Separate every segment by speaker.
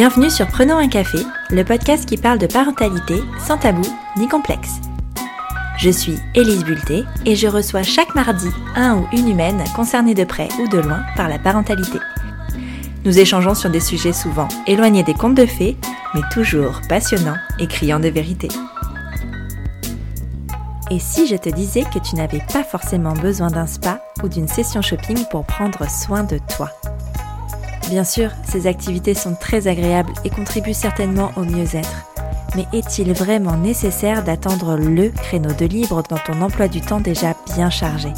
Speaker 1: Bienvenue sur Prenons un café, le podcast qui parle de parentalité sans tabou ni complexe. Je suis Élise Bulté et je reçois chaque mardi un ou une humaine concernée de près ou de loin par la parentalité. Nous échangeons sur des sujets souvent éloignés des contes de fées, mais toujours passionnants et criants de vérité. Et si je te disais que tu n'avais pas forcément besoin d'un spa ou d'une session shopping pour prendre soin de toi? Bien sûr, ces activités sont très agréables et contribuent certainement au mieux-être. Mais est-il vraiment nécessaire d'attendre le créneau de libre dans ton emploi du temps déjà bien chargé?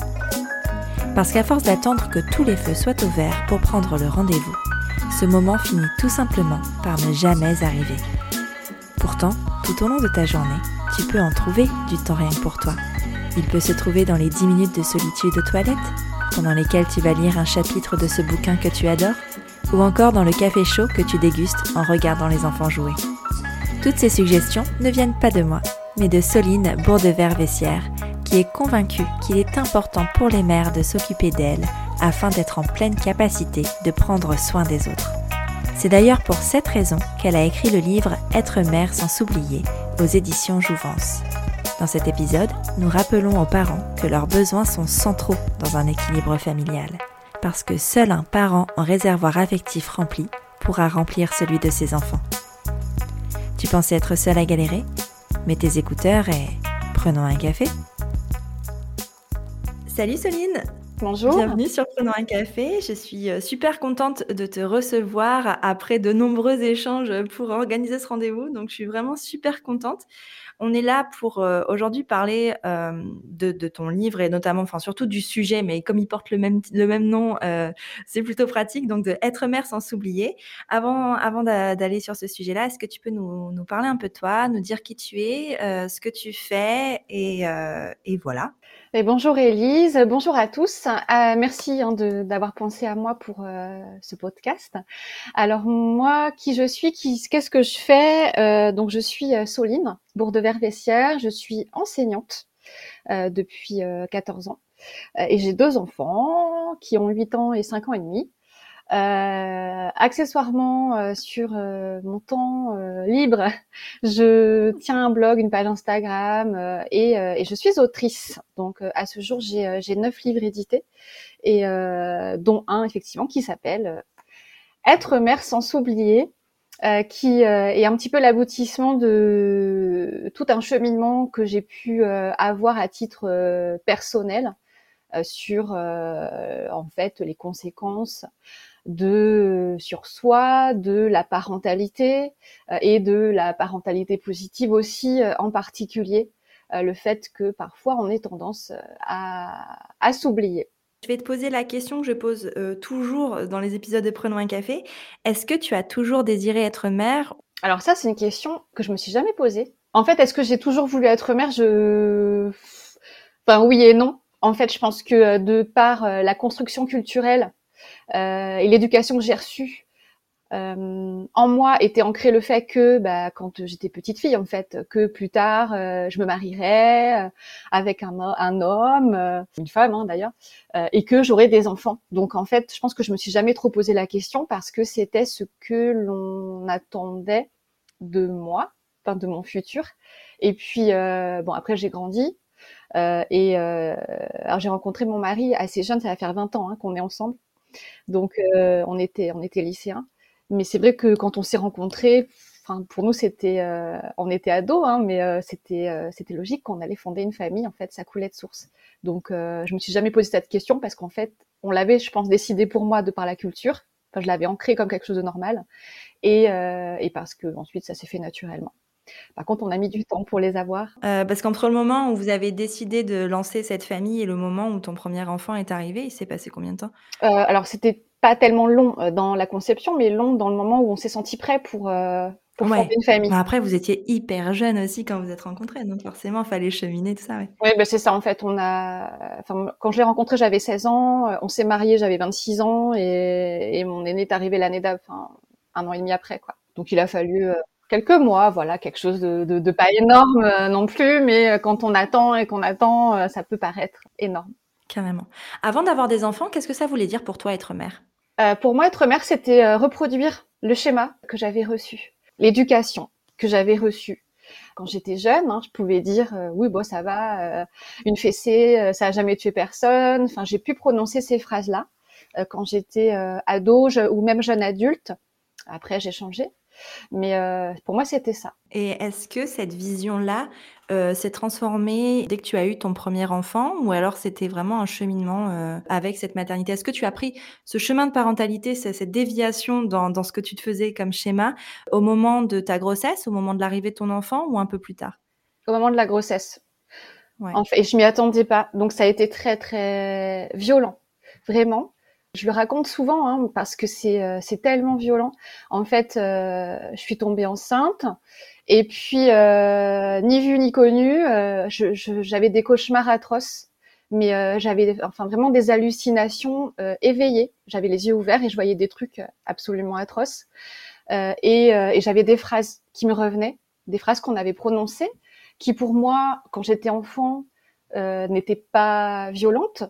Speaker 1: Parce qu'à force d'attendre que tous les feux soient ouverts pour prendre le rendez-vous, ce moment finit tout simplement par ne jamais arriver. Pourtant, tout au long de ta journée, tu peux en trouver du temps rien pour toi. Il peut se trouver dans les 10 minutes de solitude aux toilettes, pendant lesquelles tu vas lire un chapitre de ce bouquin que tu adores, ou encore dans le café chaud que tu dégustes en regardant les enfants jouer. Toutes ces suggestions ne viennent pas de moi, mais de Soline Bourdevert-Vessière, qui est convaincue qu'il est important pour les mères de s'occuper d'elles afin d'être en pleine capacité de prendre soin des autres. C'est d'ailleurs pour cette raison qu'elle a écrit le livre Être mère sans s'oublier aux éditions Jouvence. Dans cet épisode, nous rappelons aux parents que leurs besoins sont centraux dans un équilibre familial, parce que seul un parent en réservoir affectif rempli pourra remplir celui de ses enfants. Tu pensais être seul à galérer Mets tes écouteurs et prenons un café. Salut Soline
Speaker 2: Bonjour.
Speaker 1: Bienvenue sur Prenons un café. Je suis euh, super contente de te recevoir après de nombreux échanges pour organiser ce rendez-vous. Donc, je suis vraiment super contente. On est là pour euh, aujourd'hui parler euh, de, ton livre et notamment, enfin surtout du sujet, mais comme il porte le même, le même nom, c'est plutôt pratique. Donc, de être mère sans s'oublier. Avant, avant d'aller sur ce sujet-là, est-ce que tu peux nous, nous, parler un peu de toi, nous dire qui tu es, ce que tu fais et, et voilà
Speaker 2: bonjour Elise, bonjour à tous. Euh, merci hein, d'avoir pensé à moi pour euh, ce podcast. Alors moi, qui je suis, qu'est-ce que je fais? Euh, Donc je suis Soline Bourdevert-Vessière, je suis enseignante depuis 14 ans et j'ai deux enfants qui ont 8 ans et 5 ans et demi. Euh, accessoirement, euh, sur euh, mon temps libre, je tiens un blog, une page Instagram et, et, je suis autrice. Donc à ce jour, j'ai neuf livres édités et dont un effectivement qui s'appelle Être mère sans s'oublier. qui est un petit peu l'aboutissement de tout un cheminement que j'ai pu avoir à titre personnel sur en fait les conséquences de sur soi, de la parentalité euh, et de la parentalité positive aussi euh, en particulier. Euh, le fait que parfois on ait tendance à, à s'oublier.
Speaker 1: Je vais te poser la question que je pose toujours dans les épisodes de Prenons un café. Est-ce que tu as toujours désiré être mère?
Speaker 2: Alors ça, c'est une question que je me suis jamais posée. En fait, est-ce que j'ai toujours voulu être mère? Je, enfin oui et non. En fait, je pense que de par la construction culturelle euh, et l'éducation que j'ai reçue euh, en moi était ancré le fait que bah, quand j'étais petite fille en fait que plus tard euh, je me marierais avec un, un homme une femme hein, d'ailleurs et que j'aurais des enfants. Donc en fait je pense que je me suis jamais trop posé la question parce que c'était ce que l'on attendait de moi enfin de mon futur. Et puis bon après j'ai grandi et alors j'ai rencontré mon mari assez jeune ça va faire 20 ans hein, qu'on est ensemble donc euh, on était on était lycéens. Mais c'est vrai que quand on s'est rencontrés, enfin pour nous c'était euh, on était ados, hein, mais euh, c'était c'était logique qu'on allait fonder une famille. En fait, ça coulait de source. Donc je me suis jamais posé cette question parce qu'en fait on l'avait, je pense, décidé pour moi de par la culture. Je l'avais ancré comme quelque chose de normal et, et parce que ensuite ça s'est fait naturellement. Par contre, on a mis du temps pour les avoir.
Speaker 1: Euh, parce qu'entre le moment où vous avez décidé de lancer cette famille et le moment où ton premier enfant est arrivé, il s'est passé combien de temps?
Speaker 2: Euh, Alors, c'était pas tellement long euh, dans la conception, mais long dans le moment où on s'est senti prêt pour, pour fonder une famille.
Speaker 1: Bah, après, vous étiez hyper jeune aussi quand vous êtes rencontrés, donc forcément, il fallait cheminer tout ça. Oui,
Speaker 2: ouais, bah, c'est ça. En fait, on a. Enfin, quand je l'ai rencontré, j'avais 16 ans. On s'est mariés, j'avais 26 ans, et, et mon aîné est arrivé l'année d'après, enfin, un an et demi après, quoi. Donc, il a fallu quelques mois, voilà, quelque chose de, pas énorme euh, non plus, mais euh, quand on attend et qu'on attend, euh, ça peut paraître énorme.
Speaker 1: Carrément. Avant d'avoir des enfants, qu'est-ce que ça voulait dire pour toi être mère?
Speaker 2: Pour moi, être mère, c'était reproduire le schéma que j'avais reçu, l'éducation que j'avais reçue. Quand j'étais jeune, hein, je pouvais dire euh, oui, bon, ça va, une fessée, ça a jamais tué personne. Enfin, j'ai pu prononcer ces phrases-là quand j'étais ado ou même jeune adulte. Après, j'ai changé. Mais euh, pour moi, c'était ça.
Speaker 1: Et est-ce que cette vision-là euh, s'est transformée dès que tu as eu ton premier enfant ou alors c'était vraiment un cheminement euh, avec cette maternité? Est-ce que tu as pris ce chemin de parentalité, cette déviation dans, dans, ce que tu te faisais comme schéma au moment de ta grossesse, au moment de l'arrivée de ton enfant ou un peu plus tard?
Speaker 2: Au moment de la grossesse. Ouais. En fait, et je m'y attendais pas. Donc ça a été très très violent, vraiment. Je le raconte souvent hein, parce que c'est euh, c'est tellement violent. En fait, euh, je suis tombée enceinte et puis euh, ni vu ni connu, j'avais des cauchemars atroces, mais j'avais enfin vraiment des hallucinations éveillées. J'avais les yeux ouverts et je voyais des trucs absolument atroces. et, et j'avais des phrases qui me revenaient, des phrases qu'on avait prononcées, qui pour moi, quand j'étais enfant, n'étaient pas violentes,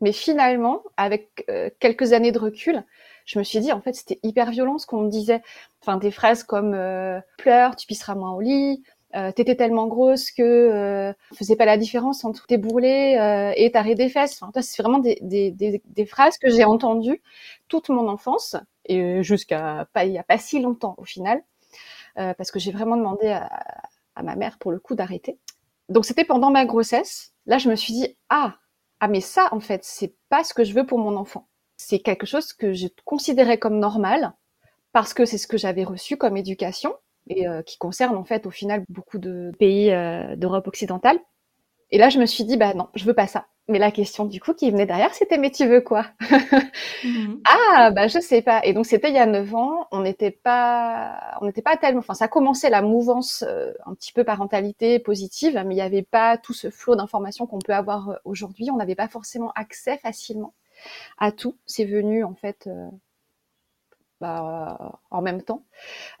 Speaker 2: mais finalement, avec euh, quelques années de recul, je me suis dit, en fait, c'était hyper violent ce qu'on me disait. Enfin, des phrases comme euh, pleure, tu pisseras moins au lit, euh, t'étais tellement grosse que euh, faisait pas la différence entre tes bourrelets et ta des fesses. Enfin, c'est vraiment des, phrases que j'ai entendues toute mon enfance et jusqu'à pas il y a pas si longtemps au final, parce que j'ai vraiment demandé à ma mère pour le coup d'arrêter. Donc c'était pendant ma grossesse. Là, je me suis dit ah ah mais ça en fait c'est pas ce que je veux pour mon enfant. C'est quelque chose que je considérais comme normal parce que c'est ce que j'avais reçu comme éducation et euh, qui concerne en fait au final beaucoup de pays euh, d'Europe occidentale. Et là je me suis dit bah non je veux pas ça. Mais la question du coup qui venait derrière, c'était mais tu veux quoi? Mmh Ah bah je sais pas. Et donc c'était il y a neuf ans. On n'était pas, on n'était pas tellement. Enfin ça commençait la mouvance euh, un petit peu parentalité positive, mais il n'y avait pas tout ce flot d'informations qu'on peut avoir euh, aujourd'hui. On n'avait pas forcément accès facilement à tout. C'est venu en fait euh, bah, en même temps.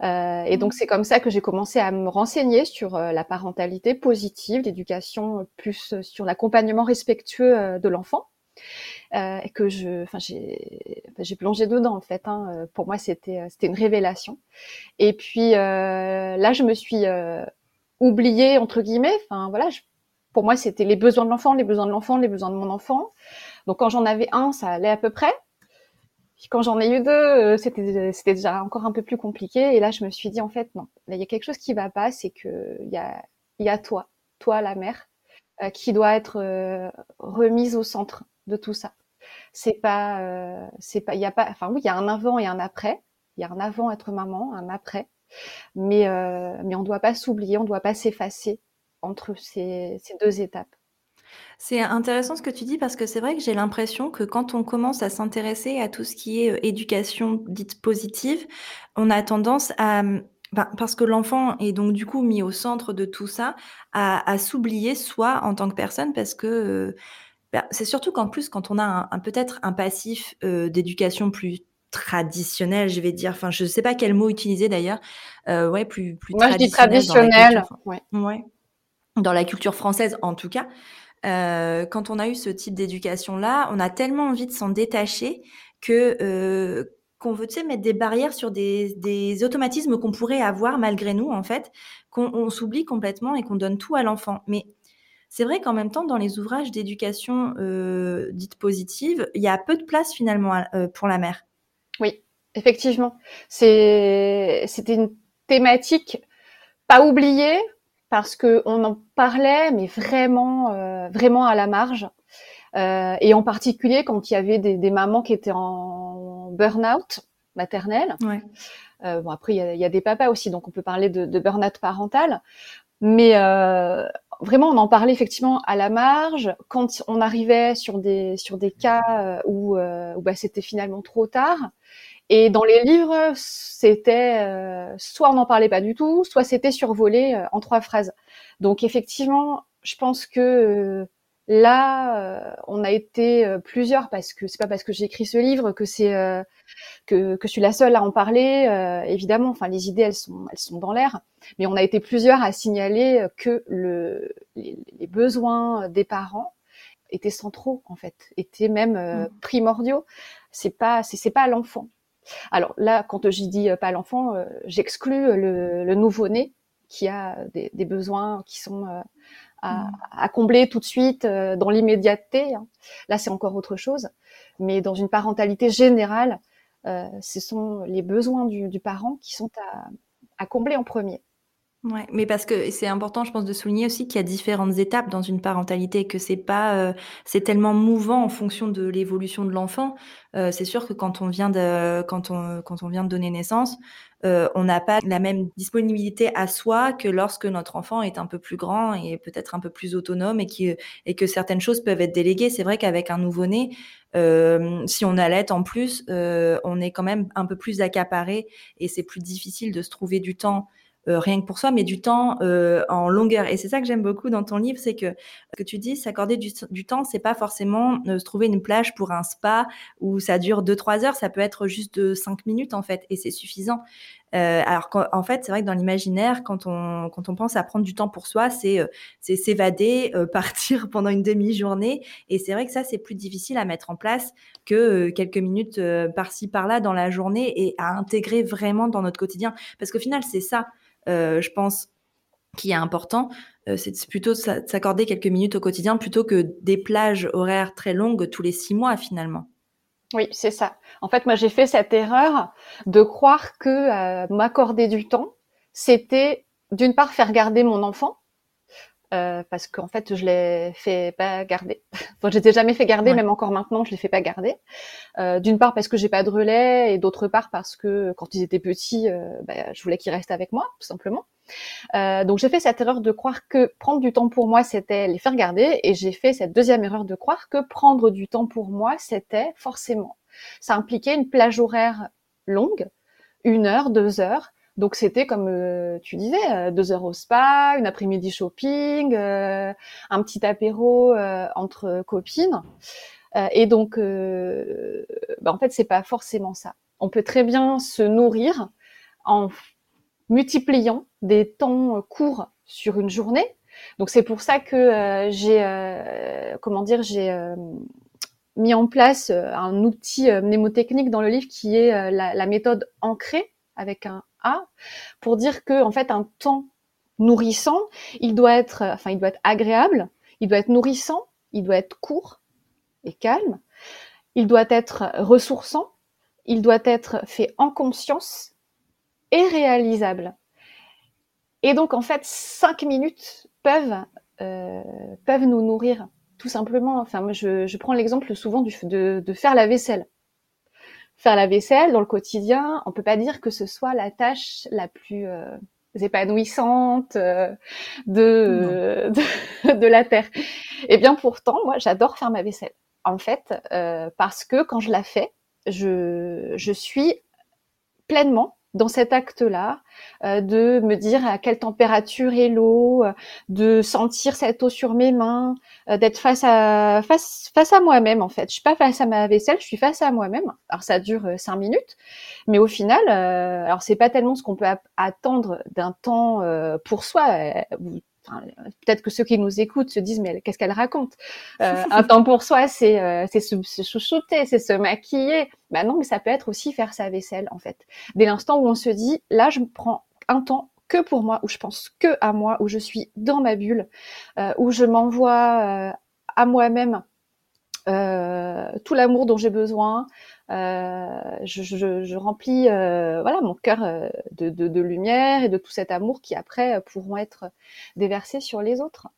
Speaker 2: Euh, et donc mmh. c'est comme ça que j'ai commencé à me renseigner sur euh, la parentalité positive, l'éducation plus euh, sur l'accompagnement respectueux de l'enfant. et que je, enfin j'ai, j'ai plongé dedans en fait. Hein. Pour moi c'était c'était une révélation. Et puis là je me suis oubliée entre guillemets. Enfin voilà, pour moi c'était les besoins de l'enfant, les besoins de l'enfant, les besoins de mon enfant. Donc quand j'en avais un, ça allait à peu près quand j'en ai eu deux, euh, c'était c'était déjà encore un peu plus compliqué. Et là, je me suis dit en fait non, il y a quelque chose qui va pas, c'est que il y a y a toi, toi la mère, euh, qui doit être euh, remise au centre de tout ça. C'est pas c'est pas il y a pas enfin oui, il y a un avant et un après. Il y a un avant être maman, un après. Mais mais on doit pas s'oublier, on doit pas s'effacer entre ces, ces deux étapes.
Speaker 1: C'est intéressant ce que tu dis parce que c'est vrai que j'ai l'impression que quand on commence à s'intéresser à tout ce qui est euh, éducation dite positive, on a tendance à mmh, ben, parce que l'enfant est donc du coup mis au centre de tout ça, à, s'oublier soi en tant que personne parce que euh, ben, c'est surtout qu'en plus quand on a un, peut-être un passif euh, d'éducation plus traditionnel, je vais dire. Enfin, je ne sais pas quel mot utiliser d'ailleurs. ouais, plus plus
Speaker 2: Moi, je dis traditionnel.
Speaker 1: ouais. ouais. Dans la culture française, en tout cas. Euh, quand on a eu ce type d'éducation-là, on a tellement envie de s'en détacher que euh, qu'on veut mettre des barrières sur des, des automatismes qu'on pourrait avoir malgré nous, en fait, qu'on s'oublie complètement et qu'on donne tout à l'enfant. Mais c'est vrai qu'en même temps, dans les ouvrages d'éducation euh, dite positive, il y a peu de place finalement euh, pour la mère.
Speaker 2: Oui, effectivement. C'était une thématique pas oubliée, parce que on en parlait, mais vraiment, euh, vraiment à la marge. Euh, et en particulier quand il y avait des, des mamans qui étaient en burn-out maternel. Ouais. Euh, bon après il y, a, des papas aussi, donc on peut parler de, de burn-out parental. Mais euh, vraiment, on en parlait effectivement à la marge. Quand on arrivait sur des sur des cas euh, où, où bah, c'était finalement trop tard, et dans les livres, c'était euh, soit on n'en parlait pas du tout, soit c'était survolé euh, en trois phrases. Donc effectivement, je pense que euh, là, on a été plusieurs parce que c'est pas parce que j'ai écrit ce livre que c'est que, que je suis la seule à en parler. évidemment, enfin les idées elles sont elles sont dans l'air, mais on a été plusieurs à signaler que le, les, les besoins des parents étaient centraux en fait, étaient même mmh. primordiaux. C'est pas c'est pas l'enfant Alors là, quand je dis pas l'enfant, j'exclus le, nouveau-né qui a des, besoins qui sont mmh. à, combler tout de suite dans l'immédiateté. Hein. Là, c'est encore autre chose. Mais dans une parentalité générale, ce sont les besoins du, parent qui sont à combler en premier.
Speaker 1: Ouais, mais parce que c'est important, je pense, de souligner aussi qu'il y a différentes étapes dans une parentalité, que c'est pas, euh, c'est tellement mouvant en fonction de l'évolution de l'enfant. Euh, c'est sûr que quand on vient de, quand on, quand on vient de donner naissance, euh, on n'a pas la même disponibilité à soi que lorsque notre enfant est un peu plus grand et peut-être un peu plus autonome et qui, et que certaines choses peuvent être déléguées. C'est vrai qu'avec un nouveau-né, si on allait en plus, on est quand même un peu plus accaparé et c'est plus difficile de se trouver du temps euh, rien que pour soi, mais du temps euh, en longueur. Et c'est ça que j'aime beaucoup dans ton livre, c'est que ce que tu dis, s'accorder du, du, temps, c'est pas forcément euh, se trouver une plage pour un spa où ça dure 2-3 heures, ça peut être juste de 5 minutes en fait, et c'est suffisant. Euh, alors qu'en fait, c'est vrai que dans l'imaginaire, quand on, quand on pense à prendre du temps pour soi, c'est c'est s'évader, partir pendant une demi-journée. Et c'est vrai que ça, c'est plus difficile à mettre en place que quelques minutes par-ci, par-là dans la journée et à intégrer vraiment dans notre quotidien. Parce qu'au final, c'est ça. Euh, je pense, qui est important, euh, c'est plutôt de s'accorder quelques minutes au quotidien plutôt que des plages horaires très longues tous les six mois finalement.
Speaker 2: Oui, c'est ça. En fait, moi, j'ai fait cette erreur de croire que euh, m'accorder du temps, c'était d'une part faire garder mon enfant, euh, parce qu'en fait, je l'ai fait pas garder. enfin, je jamais fait garder, même encore maintenant, je les fais pas garder. Euh, D'une part parce que j'ai pas de relais, et d'autre part parce que quand ils étaient petits, euh, bah, je voulais qu'ils restent avec moi, tout simplement. Euh, donc j'ai fait cette erreur de croire que prendre du temps pour moi, c'était les faire garder, et j'ai fait cette deuxième erreur de croire que prendre du temps pour moi, c'était forcément. Ça impliquait une plage horaire longue, une heure, deux heures, donc c'était comme euh, tu disais, euh, deux heures au spa, une après-midi shopping, euh, un petit apéro entre copines. et donc, bah, en fait, c'est pas forcément ça. On peut très bien se nourrir en multipliant des temps courts sur une journée. Donc c'est pour ça que j'ai, comment dire, j'ai mis en place un outil mnémotechnique dans le livre qui est la, la méthode ancrée avec un pour dire que en fait un temps nourrissant, il doit être, enfin il doit être agréable, il doit être nourrissant, il doit être court et calme, il doit être ressourçant, il doit être fait en conscience et réalisable. Et donc en fait, cinq minutes peuvent euh, peuvent nous nourrir tout simplement. Enfin, je, je prends l'exemple souvent du, de, de faire la vaisselle faire la vaisselle dans le quotidien, on peut pas dire que ce soit la tâche la plus euh, épanouissante euh, de, de, la terre. Et eh bien pourtant, moi, j'adore faire ma vaisselle. En fait, euh, parce que quand je la fais, je, je suis pleinement dans cet acte-là, euh, de me dire à quelle température est l'eau, euh, de sentir cette eau sur mes mains, euh, d'être face à face face à moi-même en fait. Je suis pas face à ma vaisselle, je suis face à moi-même. Alors ça dure cinq minutes, mais au final, alors c'est pas tellement ce qu'on peut attendre d'un temps pour soi peut-être que ceux qui nous écoutent se disent mais qu'est-ce qu'elle raconte? Euh, Un temps pour soi, c'est euh, se, se, c'est se maquiller. Ben non, mais ça peut être aussi faire sa vaisselle en fait. Dès l'instant où on se dit là, je me prends un temps que pour moi, où je pense que à moi, où je suis dans ma bulle, euh, où je m'envoie à moi-même tout l'amour dont j'ai besoin. Euh, je, remplis euh, voilà mon cœur de, de, lumière et de tout cet amour qui après pourront être déversés sur les autres.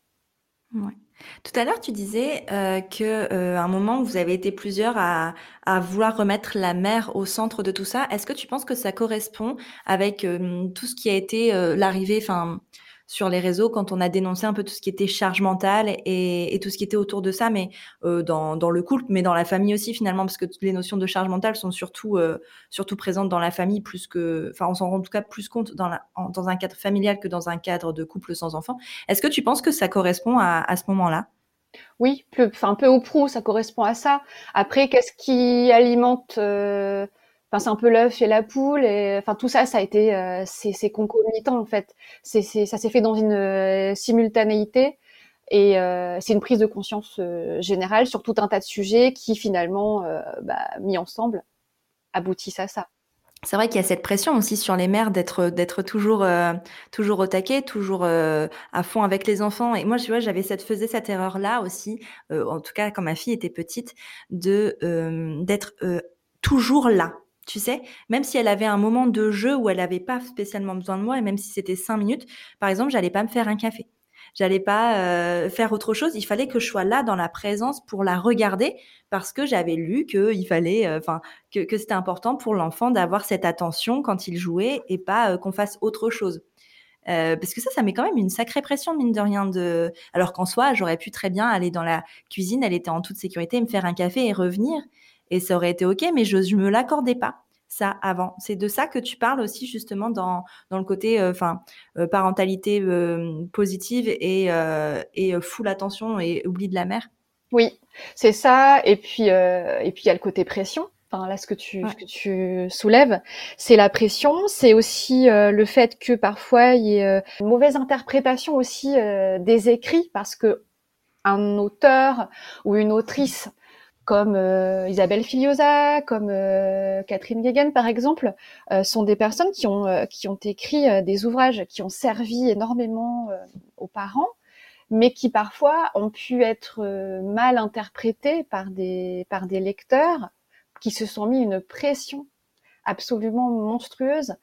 Speaker 1: Tout à l'heure, tu disais euh, que un moment vous avez été plusieurs à, à vouloir remettre la mère au centre de tout ça. Est-ce que tu penses que ça correspond avec tout ce qui a été l'arrivée, enfin sur les réseaux quand on a dénoncé un peu tout ce qui était charge mentale et, tout ce qui était autour de ça, mais euh, dans, le couple, mais dans la famille aussi finalement, parce que toutes les notions de charge mentale sont surtout euh, surtout présentes dans la famille plus que, enfin, on s'en rend en tout cas plus compte dans, un cadre familial que dans un cadre de couple sans enfant. Est-ce que tu penses que ça correspond à, ce moment-là?
Speaker 2: Oui, enfin, un peu au prou, ça correspond à ça. Après, qu'est-ce qui alimente euh, Enfin, c'est un peu l'œuf et la poule, et enfin tout ça, ça a été, euh, c'est concomitant en fait. C'est, ça s'est fait dans une euh, simultanéité, et euh, c'est une prise de conscience euh, générale sur tout un tas de sujets qui finalement, bah, mis ensemble, aboutissent à ça.
Speaker 1: c'est vrai qu'il y a cette pression aussi sur les mères d'être d'être toujours euh, toujours au taquet, toujours euh, à fond avec les enfants. Et moi, tu vois, j'avais cette faisais cette erreur là aussi, euh, en tout cas quand ma fille était petite, de d'être toujours là. Tu sais, même si elle avait un moment de jeu où elle n'avait pas spécialement besoin de moi, et même si c'était cinq minutes, par exemple, j'allais pas me faire un café j'allais pas euh, faire autre chose. Il fallait que je sois là dans la présence pour la regarder parce que j'avais lu que il fallait, euh, enfin, que, c'était important pour l'enfant d'avoir cette attention quand il jouait et pas euh, qu'on fasse autre chose. parce que ça, ça met quand même une sacrée pression, mine de rien. De... Alors qu'en soi, j'aurais pu très bien aller dans la cuisine, elle était en toute sécurité, me faire un café et revenir. Et ça aurait été OK, mais je ne me l'accordais pas ça avant. C'est de ça que tu parles aussi justement dans, dans le côté euh, enfin euh, parentalité euh, positive et, et full attention et oubli de la mère.
Speaker 2: Oui, c'est ça. Et puis et puis il y a le côté pression. Enfin là, ce que tu, ce que tu soulèves, c'est la pression. C'est aussi le fait que parfois il y ait une mauvaise interprétation aussi des écrits parce que un auteur ou une autrice comme euh, Isabelle Filiosa, comme euh, Catherine Guéguen par exemple, euh, sont des personnes qui ont qui ont écrit des ouvrages qui ont servi énormément aux parents, mais qui parfois ont pu être mal interprétés par des par des lecteurs qui se sont mis une pression absolument monstrueuse.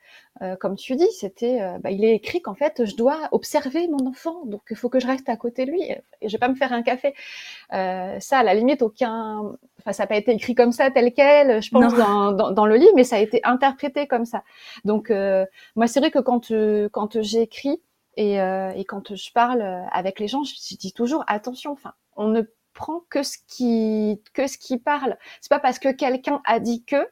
Speaker 2: Euh, comme tu dis, c'était, euh, bah, il est écrit qu'en fait, je dois observer mon enfant, donc il faut que je reste à côté de lui et je vais pas me faire un café. Euh, ça, à la limite, aucun, enfin, ça n'a pas été écrit comme ça, tel quel, je pense, dans, dans, dans, le livre, mais ça a été interprété comme ça. Donc, moi, c'est vrai que quand quand j'écris et, et quand je parle avec les gens, je, dis toujours attention. Enfin, on ne prend que ce qui que ce qui parle. C'est pas parce que quelqu'un a dit que euh,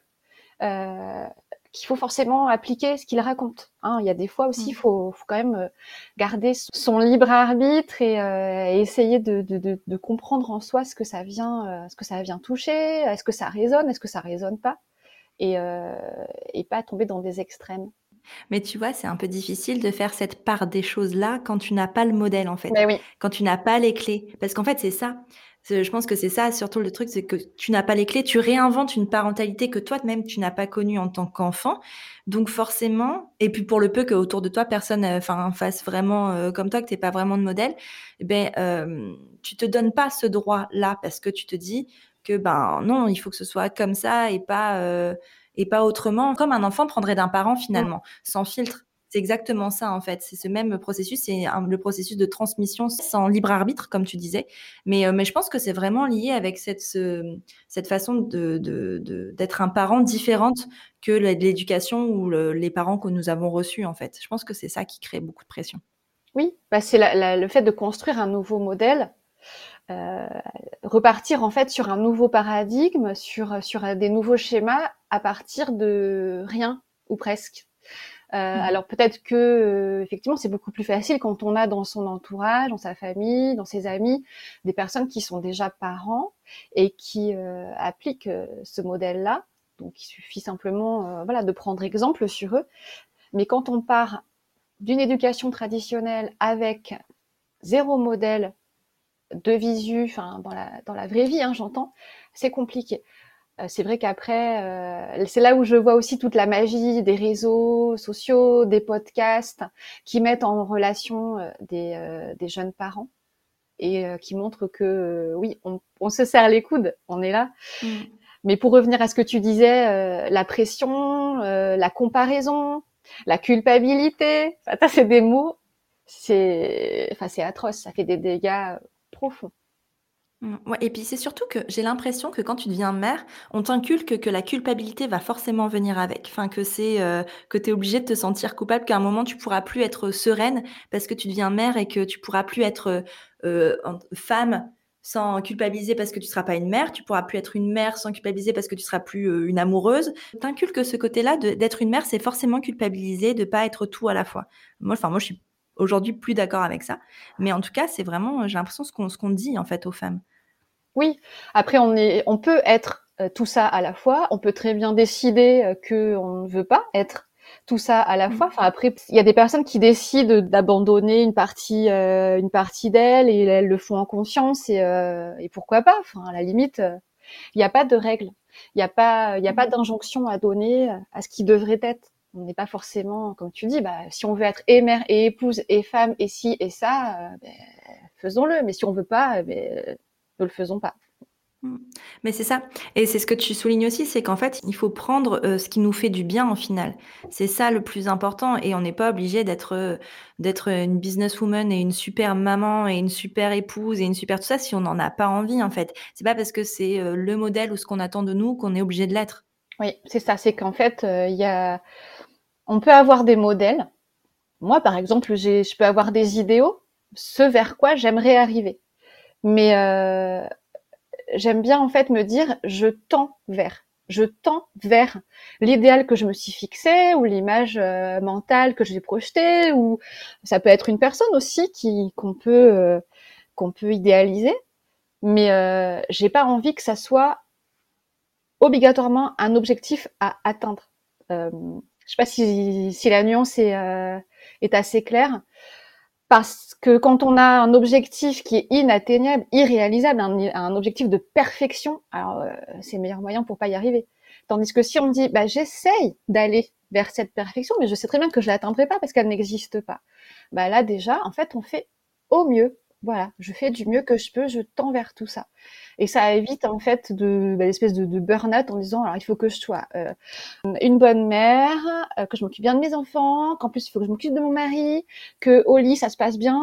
Speaker 2: qu'il faut forcément appliquer ce qu'il raconte. Hein. Il y a des fois aussi, il mm. faut, faut, quand même euh, garder son libre arbitre et, euh, essayer de, de, de, comprendre en soi ce que ça vient, ce que ça vient toucher, est-ce que ça résonne, est-ce que ça résonne pas, et, et pas tomber dans des extrêmes.
Speaker 1: Mais tu vois, c'est un peu difficile de faire cette part des choses-là quand tu n'as pas le modèle, en fait.
Speaker 2: oui.
Speaker 1: Quand tu n'as pas les clés. Parce qu'en fait, c'est ça. Je pense que c'est ça, surtout le truc, c'est que tu n'as pas les clés, tu réinventes une parentalité que toi-même tu n'as pas connue en tant qu'enfant. Donc forcément, et puis pour le peu que autour de toi personne, euh, enfin fasse vraiment euh, comme toi, que t'es pas vraiment de modèle, eh ben euh, tu te donnes pas ce droit-là parce que tu te dis que ben non, il faut que ce soit comme ça et pas et pas autrement, comme un enfant prendrait d'un parent finalement, sans filtre. C'est exactement ça en fait. C'est ce même processus, c'est le processus de transmission sans libre arbitre, comme tu disais. Mais, euh, je pense que c'est vraiment lié avec cette, façon d'être un parent différente que l'éducation ou les parents que nous avons reçus en fait. Je pense que c'est ça qui crée beaucoup de pression.
Speaker 2: Oui, bah c'est le fait de construire un nouveau modèle. Euh, repartir en fait sur un nouveau paradigme, sur, sur des nouveaux schémas à partir de rien ou presque. Euh, mmh. Alors peut-être que euh, effectivement c'est beaucoup plus facile quand on a dans son entourage, dans sa famille, dans ses amis, des personnes qui sont déjà parents et qui euh, appliquent ce modèle-là. Donc il suffit simplement voilà de prendre exemple sur eux. Mais quand on part d'une éducation traditionnelle avec zéro modèle de visu, enfin dans la dans la vraie vie, hein, j'entends, c'est compliqué. Euh, c'est vrai qu'après, euh, c'est là où je vois aussi toute la magie des réseaux sociaux, des podcasts qui mettent en relation euh, des, des, jeunes parents et qui montrent que oui, on, on, se serre les coudes, on est là. Mm. Mais pour revenir à ce que tu disais, la pression, la comparaison, la culpabilité, ça c'est des mots, c'est, enfin c'est atroce, ça fait des dégâts profonds.
Speaker 1: Et puis c'est surtout que j'ai l'impression que quand tu deviens mère, on t'inculque que la culpabilité va forcément venir avec. Que c'est euh, que tu es obligé de te sentir coupable, qu'à un moment tu pourras plus être sereine parce que tu deviens mère et que tu pourras plus être euh, femme sans culpabiliser parce que tu seras pas une mère, tu pourras plus être une mère sans culpabiliser parce que tu seras plus euh, une amoureuse. T'inculques ce côté-là d'être une mère, c'est forcément culpabiliser, de pas être tout à la fois. Moi, enfin moi je suis aujourd'hui plus d'accord avec ça, mais en tout cas c'est vraiment j'ai l'impression ce qu'on ce qu'on dit en fait aux femmes.
Speaker 2: Oui. Après, on est, on peut être euh, tout ça à la fois. On peut très bien décider euh, que on ne veut pas être tout ça à la mm. fois. Enfin, après, il y a des personnes qui décident d'abandonner une partie, euh, une partie d'elles et elles le font en conscience et, et pourquoi pas? Enfin, à la limite, il n'y a pas de règle. Il n'y a pas, il a pas d'injonction à donner à ce qui devrait être. On n'est pas forcément, comme tu dis, bah, si on veut être et mère et épouse et femme et ci et ça, ben, faisons-le. Mais si on veut pas, ben, ne le faisons pas.
Speaker 1: Mmh. Mais c'est ça. Et c'est ce que tu soulignes aussi, c'est qu'en fait, il faut prendre euh, ce qui nous fait du bien en final. C'est ça le plus important. Et on n'est pas obligé d'être euh, d'être une businesswoman et une super maman et une super épouse et une super tout ça si on n'en a pas envie en fait. C'est pas parce que c'est euh, le modèle ou ce qu'on attend de nous qu'on est obligé de l'être.
Speaker 2: Oui, c'est ça. C'est qu'en fait, il y a, on peut avoir des modèles. Moi, par exemple, je peux avoir des idéaux, ce vers quoi j'aimerais arriver. Mais j'aime bien en fait me dire je tends vers. Je tends vers l'idéal que je me suis fixé ou l'image euh, mentale que j'ai projetée ou ça peut être une personne aussi qui qu'on peut euh, qu'on peut idéaliser. Mais euh, j'ai pas envie que ça soit obligatoirement un objectif à atteindre. Euh, je sais pas si, si la nuance est, est assez claire parce que quand on a un objectif qui est inatteignable, irréalisable, un, objectif de perfection, alors euh, c'est le meilleur moyen pour pas y arriver. Tandis que si on dit, bah, j'essaye d'aller vers cette perfection, mais je sais très bien que je l'atteindrai pas parce qu'elle n'existe pas. Bah là déjà, en fait, on fait au mieux voilà, je fais du mieux que je peux, je tends vers tout ça. Et ça évite en fait de bah, l'espèce de, de burn-out en disant alors il faut que je sois euh, une bonne mère, euh, que je m'occupe bien de mes enfants, qu'en plus il faut que je m'occupe de mon mari, que au lit ça se passe bien,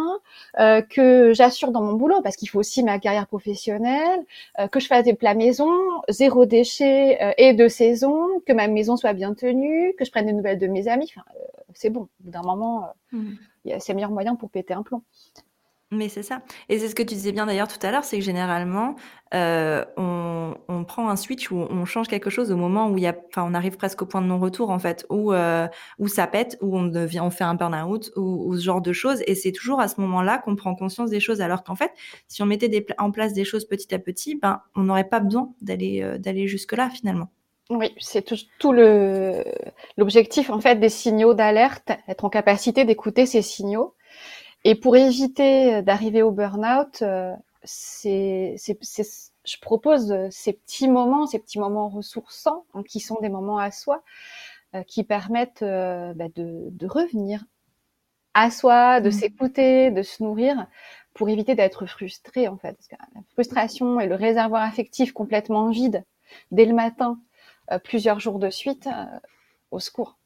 Speaker 2: euh, que j'assure dans mon boulot parce qu'il faut aussi ma carrière professionnelle, que je fasse des plats maison, zéro déchet et de saison, que ma maison soit bien tenue, que je prenne des nouvelles de mes amis. Enfin, c'est bon. D'un moment, mmh. c'est le meilleur moyen pour péter un plomb.
Speaker 1: Mais c'est ça. Et c'est ce que tu disais bien d'ailleurs tout à l'heure, c'est que généralement, euh, on, on, prend un switch ou on change quelque chose au moment où il y a, enfin, on arrive presque au point de non-retour en fait, où euh, où ça pète, où on devient, on fait un burn-out ou, ou, ce genre de choses. Et c'est toujours à ce moment-là qu'on prend conscience des choses. Alors qu'en fait, si on mettait des, en place des choses petit à petit, ben, on n'aurait pas besoin d'aller euh, d'aller jusque là finalement.
Speaker 2: Oui, c'est tout, tout le l'objectif en fait des signaux d'alerte, être en capacité d'écouter ces signaux et pour éviter d'arriver au burn-out, euh, c'est, je propose ces petits moments, ces petits moments ressourçants, hein, qui sont des moments à soi, euh, qui permettent euh, bah, de, de, revenir à soi, de mmh. s'écouter, de se nourrir, pour éviter d'être frustré en fait. Parce que la frustration et le réservoir affectif complètement vide dès le matin, plusieurs jours de suite, au secours.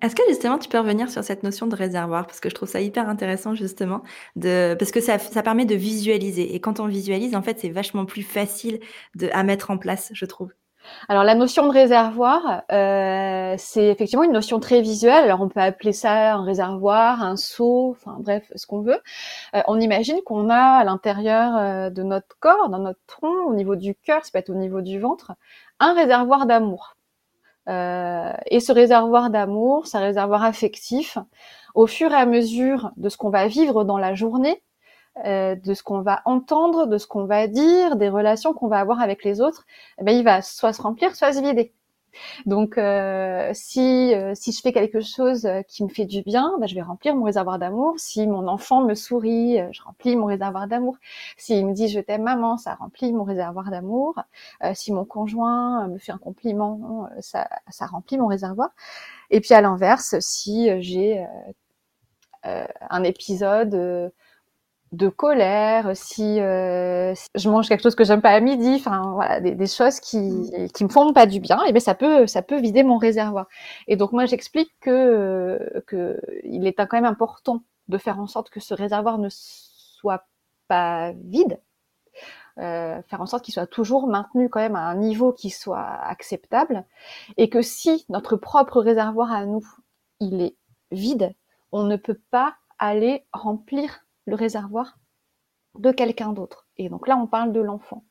Speaker 1: Est-ce que justement tu peux revenir sur cette notion de réservoir? Parce que je trouve ça hyper intéressant justement de parce que ça, ça permet de visualiser et quand on visualise en fait c'est vachement plus facile de, à mettre en place je trouve.
Speaker 2: Alors la notion de réservoir, euh, c'est effectivement une notion très visuelle. Alors on peut appeler ça un réservoir, un seau, enfin bref, ce qu'on veut. Euh, on imagine qu'on a à l'intérieur euh, de notre corps, dans notre tronc, au niveau du cœur, ça peut être au niveau du ventre, un réservoir d'amour. Euh, et ce réservoir d'amour, ce réservoir affectif, au fur et à mesure de ce qu'on va vivre dans la journée, euh, de ce qu'on va entendre, de ce qu'on va dire, des relations qu'on va avoir avec les autres, eh ben, il va soit se remplir, soit se vider. Donc, euh, si, euh, si je fais quelque chose euh, qui me fait du bien, bah, je vais remplir mon réservoir d'amour. Si mon enfant me sourit, je remplis mon réservoir d'amour. S'il me dit je t'aime maman, ça remplit mon réservoir d'amour. si mon conjoint me fait un compliment, ça, ça remplit mon réservoir. Et puis à l'inverse, si j'ai un épisode de colère, si, euh, si, je mange quelque chose que j'aime pas à midi, enfin voilà, des, des, choses qui mm. qui me font pas du bien, et bien ça peut ça peut vider mon réservoir. Et donc moi j'explique que que il est quand même important de faire en sorte que ce réservoir ne soit pas vide, euh, faire en sorte qu'il soit toujours maintenu quand même à un niveau qui soit acceptable, et que si notre propre réservoir à nous il est vide, on ne peut pas aller remplir le réservoir de quelqu'un d'autre. Et donc là, on parle de l'enfant.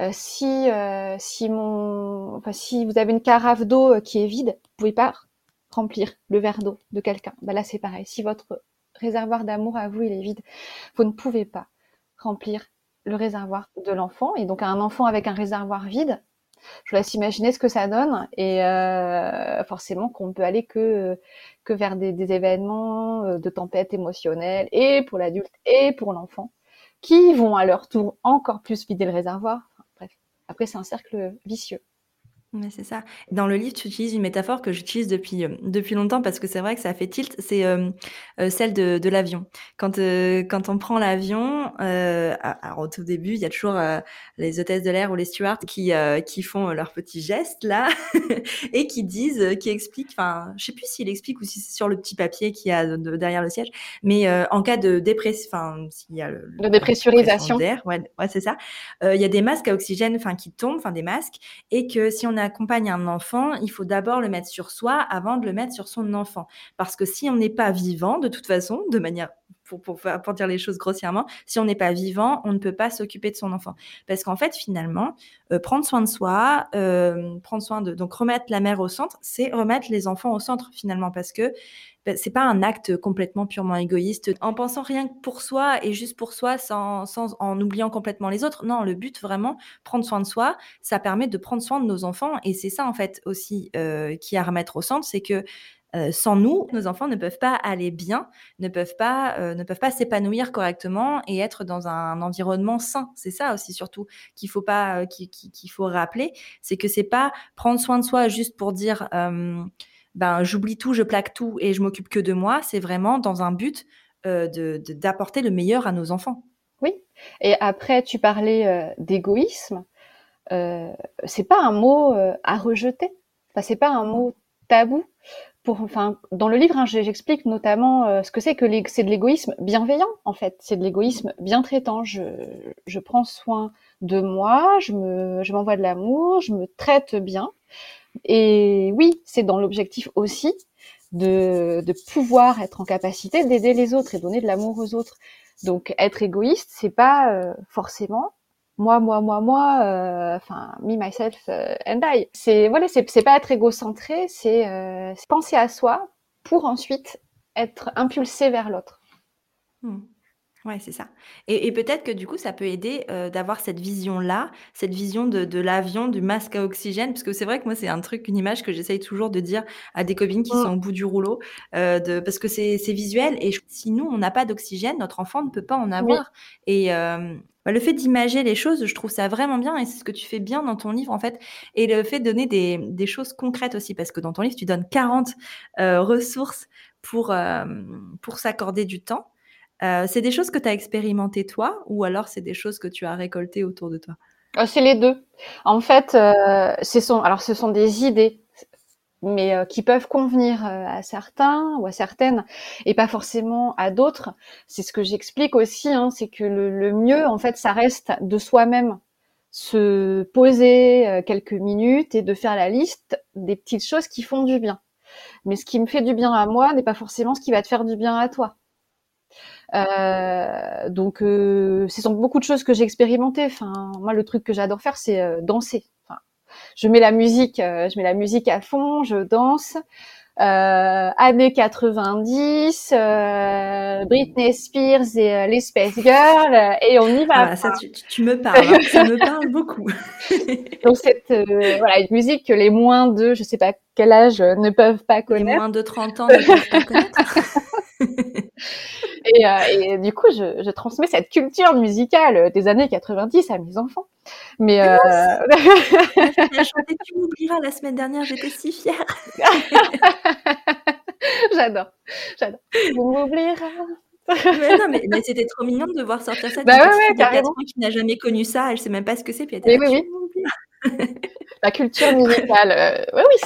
Speaker 2: Euh, si euh, si mon, si vous avez une carafe d'eau euh, qui est vide, vous pouvez pas remplir le verre d'eau de quelqu'un. Bah là, c'est pareil. Si votre réservoir d'amour à vous il est vide, vous ne pouvez pas remplir le réservoir de l'enfant. Et donc un enfant avec un réservoir vide, je vous laisse imaginer ce que ça donne et euh, forcément qu'on peut aller que que vers des, des événements euh, de tempête émotionnelle et pour l'adulte et pour l'enfant qui vont à leur tour encore plus vider le réservoir. bref. Après, c'est un cercle vicieux.
Speaker 1: Mais c'est ça. Dans le livre, tu utilises une métaphore que j'utilise depuis, euh, depuis longtemps parce que c'est vrai que ça fait tilt, c'est euh, euh, celle de, de l'avion. Quand, quand on prend l'avion, alors au tout début, il y a toujours les hôtesses de l'air ou les stewards qui, qui font leurs petits gestes là et qui disent, qui expliquent, enfin, je sais plus s'il explique ou si c'est sur le petit papier qu'il y a derrière le siège, mais en cas de dépression, enfin, s'il y a le,
Speaker 2: de dépressurisation
Speaker 1: d'air, ouais, ouais c'est ça, il y a des masques à oxygène, enfin, qui tombent, enfin, des masques, et que si on a accompagne un enfant, il faut d'abord le mettre sur soi avant de le mettre sur son enfant. Parce que si on n'est pas vivant, de toute façon, de manière pour, pour, pour, dire les choses grossièrement, si on n'est pas vivant, on ne peut pas s'occuper de son enfant. Parce qu'en fait, finalement, euh, prendre soin de soi, euh, prendre soin de, donc remettre la mère au centre, c'est remettre les enfants au centre finalement, parce que ben, c'est pas un acte complètement purement égoïste en pensant rien que pour soi et juste pour soi sans, sans en oubliant complètement les autres. Non, le but vraiment, prendre soin de soi, ça permet de prendre soin de nos enfants et c'est ça en fait aussi euh, qui à remettre au centre, c'est que euh, sans nous, nos enfants ne peuvent pas aller bien, ne peuvent pas, euh, ne peuvent pas s'épanouir correctement et être dans un environnement sain. C'est ça aussi surtout qu'il faut pas, qu'il faut rappeler, c'est que c'est pas prendre soin de soi juste pour dire ben j'oublie tout, je plaque tout et je m'occupe que de moi, c'est vraiment dans un but euh, d'apporter le meilleur à nos enfants.
Speaker 2: Oui. Et après, tu parlais euh, d'égoïsme. Euh, c'est pas un mot euh, à rejeter. Enfin, c'est pas un mot tabou. Pour, enfin, dans le livre, hein, j'explique notamment ce que c'est que c'est de l'égoïsme bienveillant. En fait, c'est de l'égoïsme bien traitant. Je, prends soin de moi, je me, je m'envoie de l'amour, je me traite bien. Et oui, c'est dans l'objectif aussi de, de, pouvoir être en capacité d'aider les autres et donner de l'amour aux autres. Donc être égoïste, c'est pas euh, forcément moi, moi, moi, moi, euh, enfin me, myself euh, and I. C'est voilà, c'est pas être égocentré, c'est penser à soi pour ensuite être impulsé vers l'autre.
Speaker 1: Hmm. Ouais, c'est ça. Et, peut-être que du coup, ça peut aider euh, d'avoir cette vision-là, cette vision de, l'avion, du masque à oxygène, parce que c'est vrai que moi, c'est un truc, une image que j'essaye toujours de dire à des copines qui sont mmh. au bout du rouleau, euh, de, parce que c'est visuel. Et si nous, on n'a pas d'oxygène, notre enfant ne peut pas en avoir. Et euh, bah, le fait d'imager les choses, je trouve ça vraiment bien, et c'est ce que tu fais bien dans ton livre, en fait. Et le fait de donner des, choses concrètes aussi, parce que dans ton livre, tu donnes 40 ressources pour, pour s'accorder du temps. Euh, c'est des choses que tu as expérimentées toi ou alors c'est des choses que tu as récoltées autour de toi?
Speaker 2: Euh, C'est les deux. En fait, euh, ce sont, alors ce sont des idées, mais qui peuvent convenir à certains ou à certaines et pas forcément à d'autres. C'est ce que j'explique aussi, hein, c'est que le, mieux, en fait, ça reste de soi-même se poser quelques minutes et de faire la liste des petites choses qui font du bien. Mais ce qui me fait du bien à moi n'est pas forcément ce qui va te faire du bien à toi. Euh, donc, euh, ce sont beaucoup de choses que j'ai expérimentées. Enfin, moi, le truc que j'adore faire, c'est euh, danser. Je mets la musique, euh, je mets la musique à fond, je danse. Euh, années 90, euh, Britney Spears et les Space Girls, et on y va.
Speaker 1: Ah, ça, tu, tu, me parles, hein. ça me parle beaucoup.
Speaker 2: Donc cette voilà une musique que les moins de, je sais pas quel âge, ne peuvent pas connaître. Les
Speaker 1: moins de 30 ans ne peuvent pas connaître.
Speaker 2: et, euh, et, du coup, je, je, transmets cette culture musicale des années 90 à mes enfants. Mais euh...
Speaker 1: chanté Tu m'oublieras la semaine dernière, j'étais si fière.
Speaker 2: j'adore, j'adore. Tu m'oublieras.
Speaker 1: mais non, mais, mais c'était trop mignon de voir sortir ça.
Speaker 2: Bah ouais, ouais, carrément.
Speaker 1: qui n'a jamais connu ça, elle sait même pas ce que c'est. Puis
Speaker 2: elle oui, oui, oui. La culture musicale, euh, oui, oui,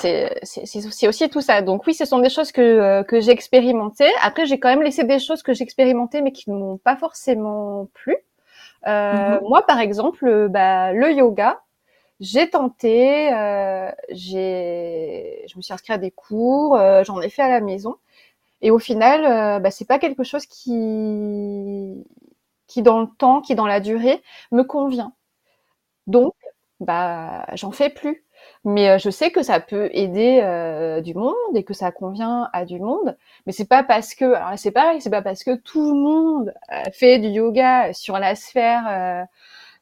Speaker 2: c'est aussi tout ça. Donc oui, ce sont des choses que, euh, que j'ai expérimentées. Après, j'ai quand même laissé des choses que j'ai expérimentées, mais qui ne m'ont pas forcément plu. Euh, mhm. Moi, par exemple, bah, le yoga, j'ai tenté, euh, j'ai, je me suis inscrite à des cours, euh, j'en ai fait à la maison, et au final, bah, c'est pas quelque chose qui, qui dans le temps, qui dans la durée, me convient. Donc, bah j'en fais plus. Mais euh, je sais que ça peut aider euh, du monde et que ça convient à du monde. Mais c'est pas parce que, alors c'est pareil, c'est pas parce que tout le monde euh, fait du yoga sur la sphère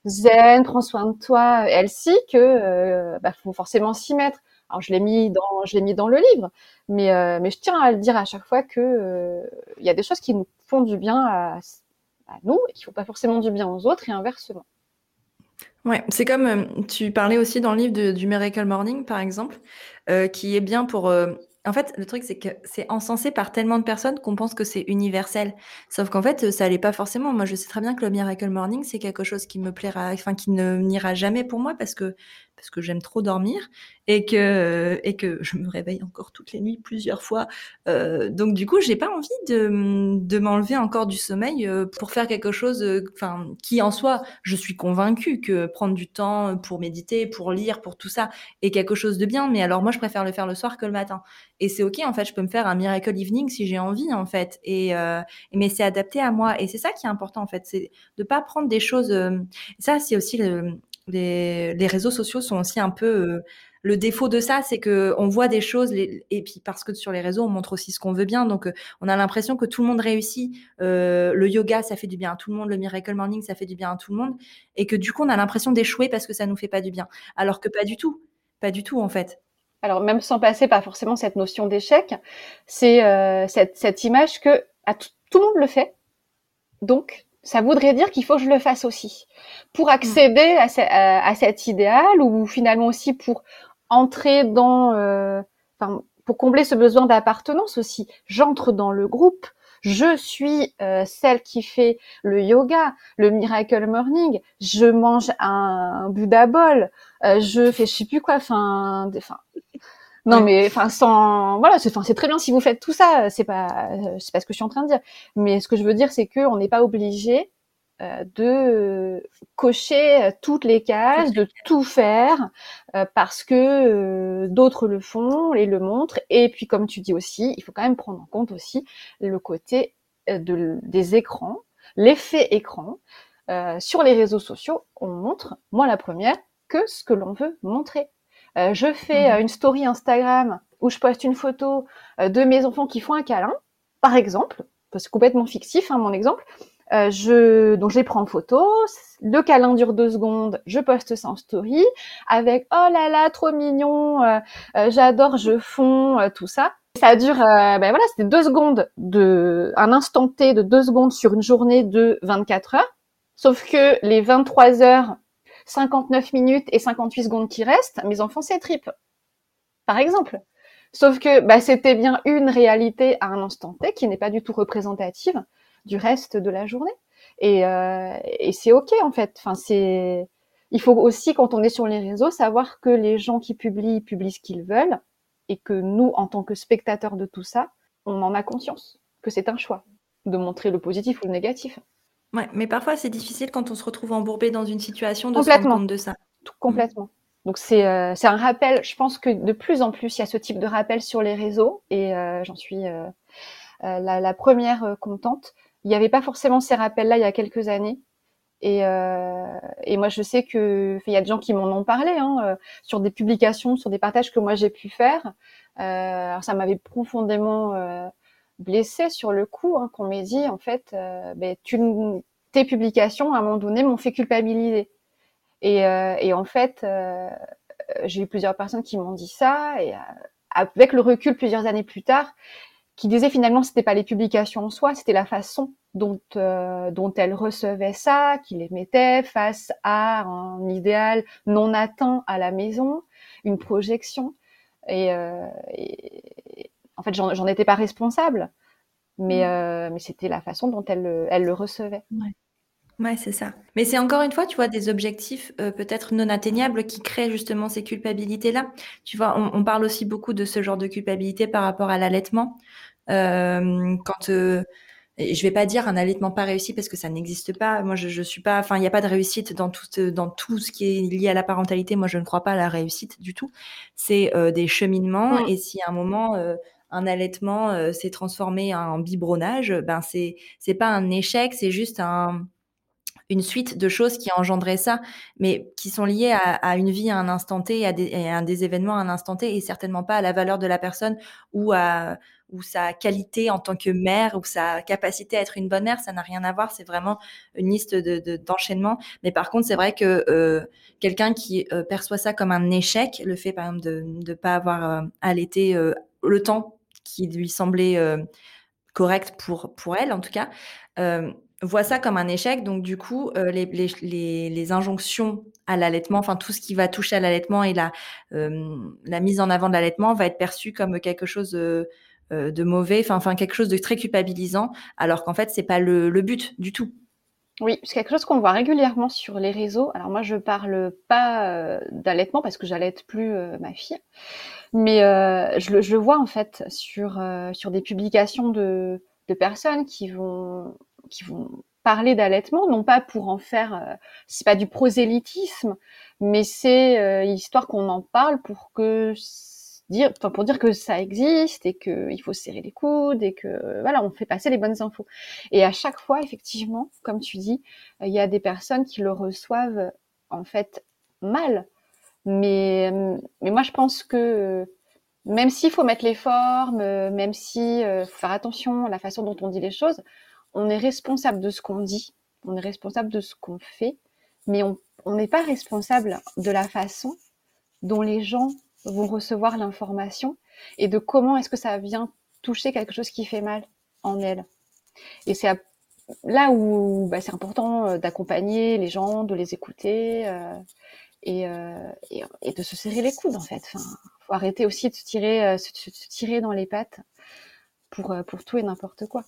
Speaker 2: zen, prends soin de toi, Elsie, que bah, faut forcément s'y mettre. Alors je l'ai mis dans, je l'ai mis dans le livre, mais mais je tiens à le dire à chaque fois que il y a des choses qui nous font du bien à, à nous et qui font pas forcément du bien aux autres et inversement.
Speaker 1: Ouais, c'est comme, tu parlais aussi dans le livre du Miracle Morning, par exemple, qui est bien pour, en fait, le truc, c'est que c'est encensé par tellement de personnes qu'on pense que c'est universel. Sauf qu'en fait, ça l'est pas forcément. Moi, je sais très bien que le Miracle Morning, c'est quelque chose qui me plaira, enfin, qui ne n'ira jamais pour moi parce que parce que j'aime trop dormir et que et que je me réveille encore toutes les nuits plusieurs fois. Euh, donc du coup, j'ai pas envie de, de m'enlever encore du sommeil euh, pour faire quelque chose, euh, enfin qui en soi, je suis convaincue que prendre du temps pour méditer, pour lire, pour tout ça est quelque chose de bien. Mais alors moi, je préfère le faire le soir que le matin. Et c'est ok en fait, je peux me faire un miracle evening si j'ai envie en fait. Et mais c'est adapté à moi et c'est ça qui est important en fait, c'est de pas prendre des choses. ça, c'est aussi le les, réseaux sociaux sont aussi un peu euh, le défaut de ça, c'est que on voit des choses et puis parce que sur les réseaux on montre aussi ce qu'on veut bien, donc euh, on a l'impression que tout le monde réussit. Euh, le yoga ça fait du bien à tout le monde, le miracle morning ça fait du bien à tout le monde, et que du coup on a l'impression d'échouer parce que ça nous fait pas du bien, alors que pas du tout, pas du tout en fait.
Speaker 2: Alors même sans passer par forcément cette notion d'échec, c'est cette, image que tout le monde le fait, donc ça voudrait dire qu'il faut que je le fasse aussi. Pour accéder à, cet idéal ou finalement aussi pour entrer dans, euh, enfin, pour combler ce besoin d'appartenance aussi. J'entre dans le groupe, je suis euh, celle qui fait le yoga, le miracle morning, je mange un, Buddha bol, euh, je fais je sais plus quoi, enfin, non, mais enfin, sans voilà, c'est très bien si vous faites tout ça. C'est pas, c'est pas ce que je suis en train de dire. Mais ce que je veux dire, c'est que on n'est pas obligé euh, de cocher toutes les cases, de tout faire euh, parce que euh, d'autres le font et le montrent. Et puis, comme tu dis aussi, il faut quand même prendre en compte aussi le côté de, des écrans, l'effet écran. sur les réseaux sociaux, on montre, moi la première, que ce que l'on veut montrer. Euh, je fais mhm. une story Instagram où je poste une photo de mes enfants qui font un câlin, par exemple, c'est complètement fictif hein, mon exemple. Euh, je donc je les prends en photo, le câlin dure deux secondes, je poste ça en story avec oh là là trop mignon, euh, j'adore, je fonds, tout ça. Ça dure, ben voilà, c'était deux secondes de un instant T de deux secondes sur une journée de 24 heures. Sauf que les 23 heures 59 minutes et 58 secondes qui restent, mes enfants trip, par exemple. Sauf que bah, c'était bien une réalité à un instant T qui n'est pas du tout représentative du reste de la journée. Et, euh, et c'est ok en fait. Enfin, c'est. Il faut aussi, quand on est sur les réseaux, savoir que les gens qui publient publient ce qu'ils veulent et que nous, en tant que spectateurs de tout ça, on en a conscience que c'est un choix de montrer le positif ou le négatif.
Speaker 1: Ouais, mais parfois c'est difficile quand on se retrouve embourbé dans une situation de se rendre compte de ça.
Speaker 2: Tout, complètement. Donc c'est euh, c'est un rappel. Je pense que de plus en plus il y a ce type de rappel sur les réseaux et euh, j'en suis euh, la, la, première contente. Il n'y avait pas forcément ces rappels-là il y a quelques années. Et, et moi je sais que il y a des gens qui m'en ont parlé hein, sur des publications, sur des partages que moi j'ai pu faire. alors ça m'avait profondément blessée sur le coup, hein, qu'on m'ait dit en fait, euh, ben, tu, tes publications à un moment donné m'ont fait culpabiliser. Et, euh, et en fait, euh, j'ai eu plusieurs personnes qui m'ont dit ça, et avec le recul plusieurs années plus tard, qui disaient finalement c'était pas les publications en soi, c'était la façon dont dont elles recevaient ça, qui les mettaient face à un idéal non atteint à la maison, une projection. Et, et, en fait, j'en étais pas responsable, mais, mm. euh, mais c'était la façon dont elle, elle le recevait.
Speaker 1: Ouais. Ouais, c'est ça. Mais c'est encore une fois, tu vois, des objectifs euh, peut-être non atteignables qui créent justement ces culpabilités-là. Tu vois, on, parle aussi beaucoup de ce genre de culpabilité par rapport à l'allaitement. Euh, quand euh, je vais pas dire un allaitement pas réussi parce que ça n'existe pas. Moi, je, je suis pas, enfin, il n'y a pas de réussite dans tout, dans tout ce qui est lié à la parentalité. Moi, je ne crois pas à la réussite du tout. C'est des cheminements. Mm. Et si à un moment un allaitement euh, s'est transformé en biberonnage, ben c'est c'est pas un échec, c'est juste un une suite de choses qui engendraient ça, mais qui sont liées à, une vie à un instant T, à des, événements à un instant T, et certainement pas à la valeur de la personne ou à sa qualité en tant que mère ou sa capacité à être une bonne mère, ça n'a rien à voir. C'est vraiment une liste de d'enchaînements. mais par contre, c'est vrai que euh, quelqu'un qui euh, perçoit ça comme un échec, le fait par exemple de ne pas avoir allaité le temps qui lui semblait euh, correct pour, elle, en tout cas, euh, voit ça comme un échec. Donc, du coup, euh, les, les, les, injonctions à l'allaitement, enfin, tout ce qui va toucher à l'allaitement et la, la mise en avant de l'allaitement va être perçu comme quelque chose de, de mauvais, enfin, quelque chose de très culpabilisant, alors qu'en fait, c'est pas le, but du tout.
Speaker 2: Oui, c'est quelque chose qu'on voit régulièrement sur les réseaux. Alors moi, je parle pas d'allaitement parce que j'allaite plus ma fille, mais je le, je, le, vois en fait sur sur des publications de, de personnes qui vont qui vont parler d'allaitement, non pas pour en faire, euh, c'est pas du prosélytisme, mais c'est euh, histoire qu'on en parle pour que pour dire que ça existe et que il faut serrer les coudes et que voilà, on fait passer les bonnes infos. Et à chaque fois, effectivement, comme tu dis, il y a des personnes qui le reçoivent en fait mal. Mais mais moi je pense que même s'il faut mettre les formes, même si euh, faut faire attention à la façon dont on dit les choses, on est responsable de ce qu'on dit, on est responsable de ce qu'on fait, mais on n'est pas responsable de la façon dont les gens vont recevoir l'information et de comment est-ce que ça vient toucher quelque chose qui fait mal en elle. Et c'est là où bah, c'est important euh, d'accompagner les gens, de les écouter euh, euh, et, de se serrer les coudes en fait. Faut arrêter aussi de se tirer, se, tirer dans les pattes pour, pour tout et n'importe quoi.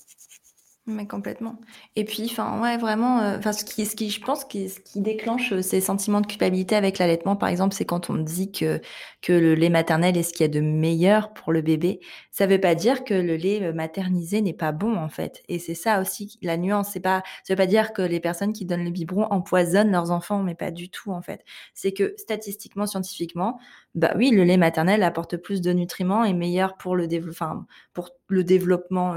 Speaker 1: Complètement. Et puis, enfin, ouais, vraiment, euh, ce qui, je pense, qui, ce qui déclenche euh, ces sentiments de culpabilité avec l'allaitement, par exemple, c'est quand on dit que que le lait maternel est ce qu'il y a de meilleur pour le bébé. Ça veut pas dire que le lait euh, maternisé n'est pas bon, en fait. Et c'est ça aussi la nuance. C'est pas, ça veut pas dire que les personnes qui donnent le biberon empoisonnent leurs enfants, mais pas du tout, en fait. C'est que statistiquement, scientifiquement, bah oui, le lait maternel apporte plus de nutriments et meilleur pour le développement, pour le développement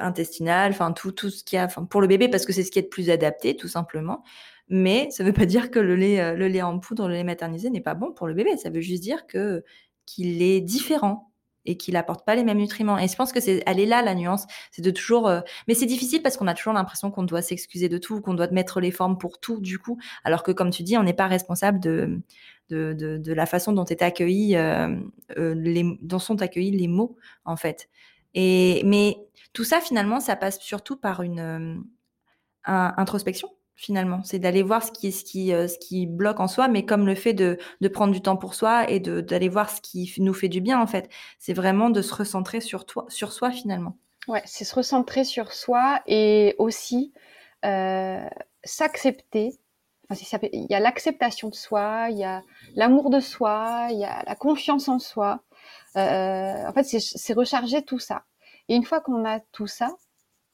Speaker 1: intestinale, enfin tout, tout ce qu'il y a pour le bébé parce que c'est ce qui est le plus adapté tout simplement. Mais ça ne veut pas dire que le lait, euh, le lait en poudre, le lait maternisé n'est pas bon pour le bébé. Ça veut juste dire que qu'il est différent et qu'il apporte pas les mêmes nutriments. Et je pense que c'est, elle est là la nuance, c'est de toujours. Euh, mais c'est difficile parce qu'on a toujours l'impression qu'on doit s'excuser de tout, qu'on doit mettre les formes pour tout du coup, alors que comme tu dis, on n'est pas responsable de de, de, la façon euh, dont sont accueillis les mots en fait. Et mais tout ça, finalement, ça passe surtout par une euh, introspection. Finalement, c'est d'aller voir ce qui, qui, euh, ce qui bloque en soi, mais comme le fait de, de prendre du temps pour soi et d'aller voir ce qui nous fait du bien en fait. C'est vraiment de se recentrer sur toi, sur soi finalement.
Speaker 2: Ouais, c'est se recentrer sur soi et aussi euh, s'accepter. Enfin, il y a l'acceptation de soi, il y a l'amour de soi, il y a la confiance en soi. Euh, en fait, c'est recharger tout ça. Et une fois qu'on a tout ça,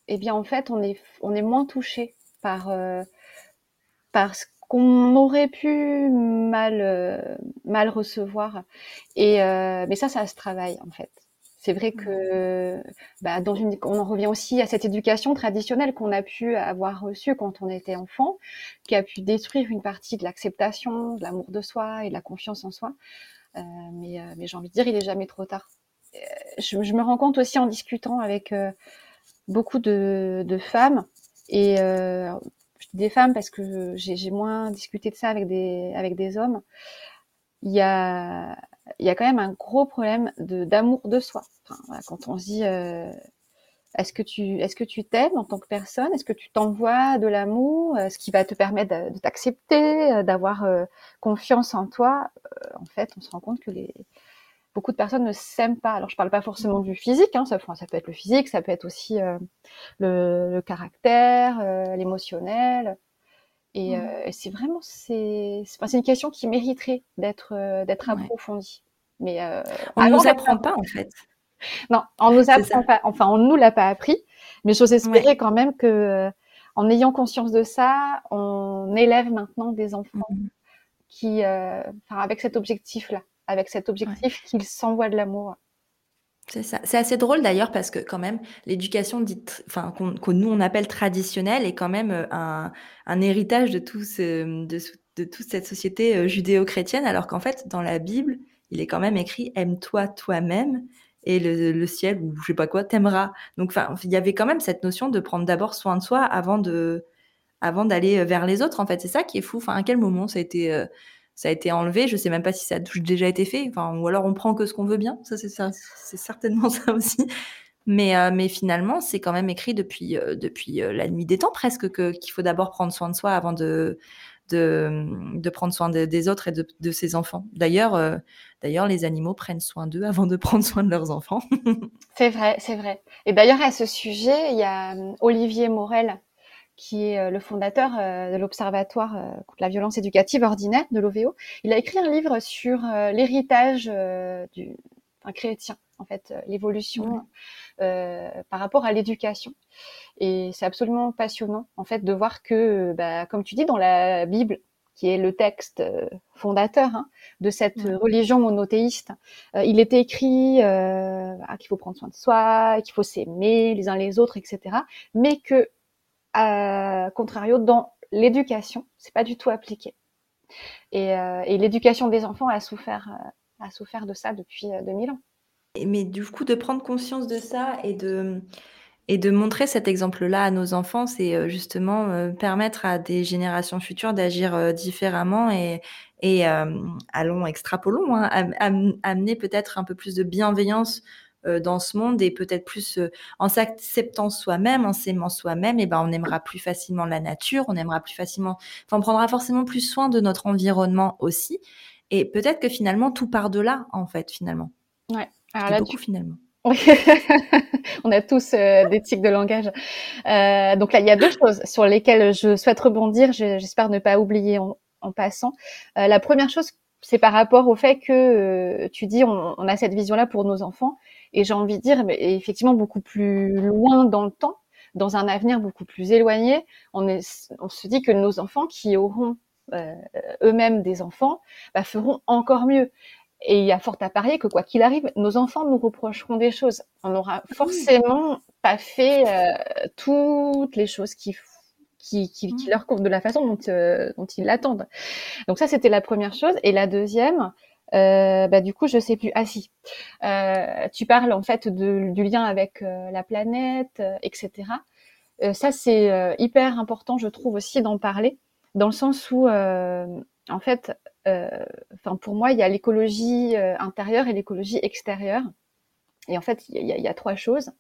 Speaker 2: eh bien en fait on est on est moins touché par euh, par ce qu'on aurait pu mal euh, mal recevoir. Et euh, mais ça ça se travaille en fait. C'est vrai que bah, dans une, on en revient aussi à cette éducation traditionnelle qu'on a pu avoir reçue quand on était enfant, qui a pu détruire une partie de l'acceptation, de l'amour de soi et de la confiance en soi. Euh, mais, mais j'ai envie de dire, il est jamais trop tard je, me rends compte aussi en discutant avec euh, beaucoup de, femmes et euh, des femmes parce que j'ai moins discuté de ça avec des avec des hommes. Il y a il y a quand même un gros problème de d'amour de soi. quand on dit euh, est-ce que tu est-ce que tu t'aimes en tant que personne? Est-ce que tu t'envoies de l'amour Ce qui va te permettre de, t'accepter, d'avoir confiance en toi? en fait, on se rend compte que les beaucoup de personnes ne s'aiment pas. Alors je parle pas forcément du physique, hein, ça, ça, peut être le physique, ça peut être aussi euh, le, le, caractère, euh, l'émotionnel. Et, mmh. euh, c'est vraiment c'est c'est une question qui mériterait d'être euh, d'être approfondie.
Speaker 1: Mais on nous apprend pas en fait.
Speaker 2: Non, on nous apprend pas. Enfin, on nous l'a pas appris. Mais j'ose espérer quand même que en ayant conscience de ça, on élève maintenant des enfants mmh. qui, enfin, avec cet objectif-là avec cet objectif qu'il s'envoie de l'amour.
Speaker 1: C'est ça. C'est assez drôle d'ailleurs parce que quand même l'éducation dite, enfin que nous on appelle traditionnelle est quand même euh, un, un héritage de tout ce, de, de toute cette société euh, judéo-chrétienne, alors qu'en fait dans la Bible il est quand même écrit aime-toi toi-même et le, ciel ou je sais pas quoi t'aimera. Donc il y avait quand même cette notion de prendre d'abord soin de soi avant de avant d'aller euh, vers les autres en fait. C'est ça qui est fou. Enfin à quel moment ça a été ça a été enlevé? Je sais même pas si ça a déjà été fait. Enfin, ou alors on prend que ce qu'on veut bien. Ça, c'est c'est certainement ça aussi. Mais, euh, mais finalement, c'est quand même écrit depuis, euh, depuis euh, la nuit des temps presque que, qu'il faut d'abord prendre soin de soi avant de, de, de prendre soin des autres et de, de ses enfants. D'ailleurs, d'ailleurs, les animaux prennent soin d'eux avant de prendre soin de leurs enfants.
Speaker 2: c'est vrai, c'est vrai. Et d'ailleurs, à ce sujet, il y a Olivier Morel, qui est le fondateur de l'Observatoire contre la violence éducative ordinaire de l'OVO. Il a écrit un livre sur l'héritage du chrétien en fait, l'évolution euh, par rapport à l'éducation. Et c'est absolument passionnant, en fait, de voir que, bah, comme tu dis, dans la Bible, qui est le texte euh, fondateur hein, de cette religion monothéiste. Euh, il était écrit euh, qu'il faut prendre soin de soi, qu'il faut s'aimer les uns les autres, etc. Mais que, à contrario, dans l'éducation, c'est pas du tout appliqué. Et, et l'éducation des enfants a souffert, a souffert de ça depuis 2000 ans.
Speaker 1: Mais du coup, de prendre conscience de ça et de, et de montrer cet exemple-là à nos enfants, c'est euh, justement euh, permettre à des générations futures d'agir euh, différemment et, et allons, extrapolons, hein, amener peut-être un peu plus de bienveillance dans ce monde et peut-être plus en s'acceptant soi-même, en s'aimant soi-même, et ben on aimera plus facilement la nature, on aimera plus facilement, enfin on prendra forcément plus soin de notre environnement aussi. Et peut-être que finalement tout part de là, en fait, finalement.
Speaker 2: Ouais.
Speaker 1: Alors là, beaucoup finalement.
Speaker 2: on a tous euh, des tics de langage. Euh, donc là, il y a deux choses sur lesquelles je souhaite rebondir. J'espère ne pas oublier en, passant. Euh, la première chose, c'est par rapport au fait que tu dis on, a cette vision-là pour nos enfants, et j'ai envie de dire, mais effectivement beaucoup plus loin dans le temps, dans un avenir beaucoup plus éloigné, on, se dit que nos enfants qui auront eux-mêmes des enfants bah, feront encore mieux. Et il y a fort à parier que quoi qu'il arrive, nos enfants nous reprocheront des choses. On n'aura forcément pas fait euh, toutes les choses qui, qui, qui, qui, leur conviennent de la façon dont, euh, dont ils l'attendent. Donc ça, c'était la première chose. Et la deuxième, euh, bah, du coup, je sais plus. Ah si, euh, tu parles en fait de, du lien avec euh, la planète, etc. ça, c'est hyper important, je trouve aussi d'en parler, dans le sens où, en fait, euh, enfin pour moi, il y a l'écologie euh, intérieure et l'écologie extérieure. Et en fait, il y, a, trois choses.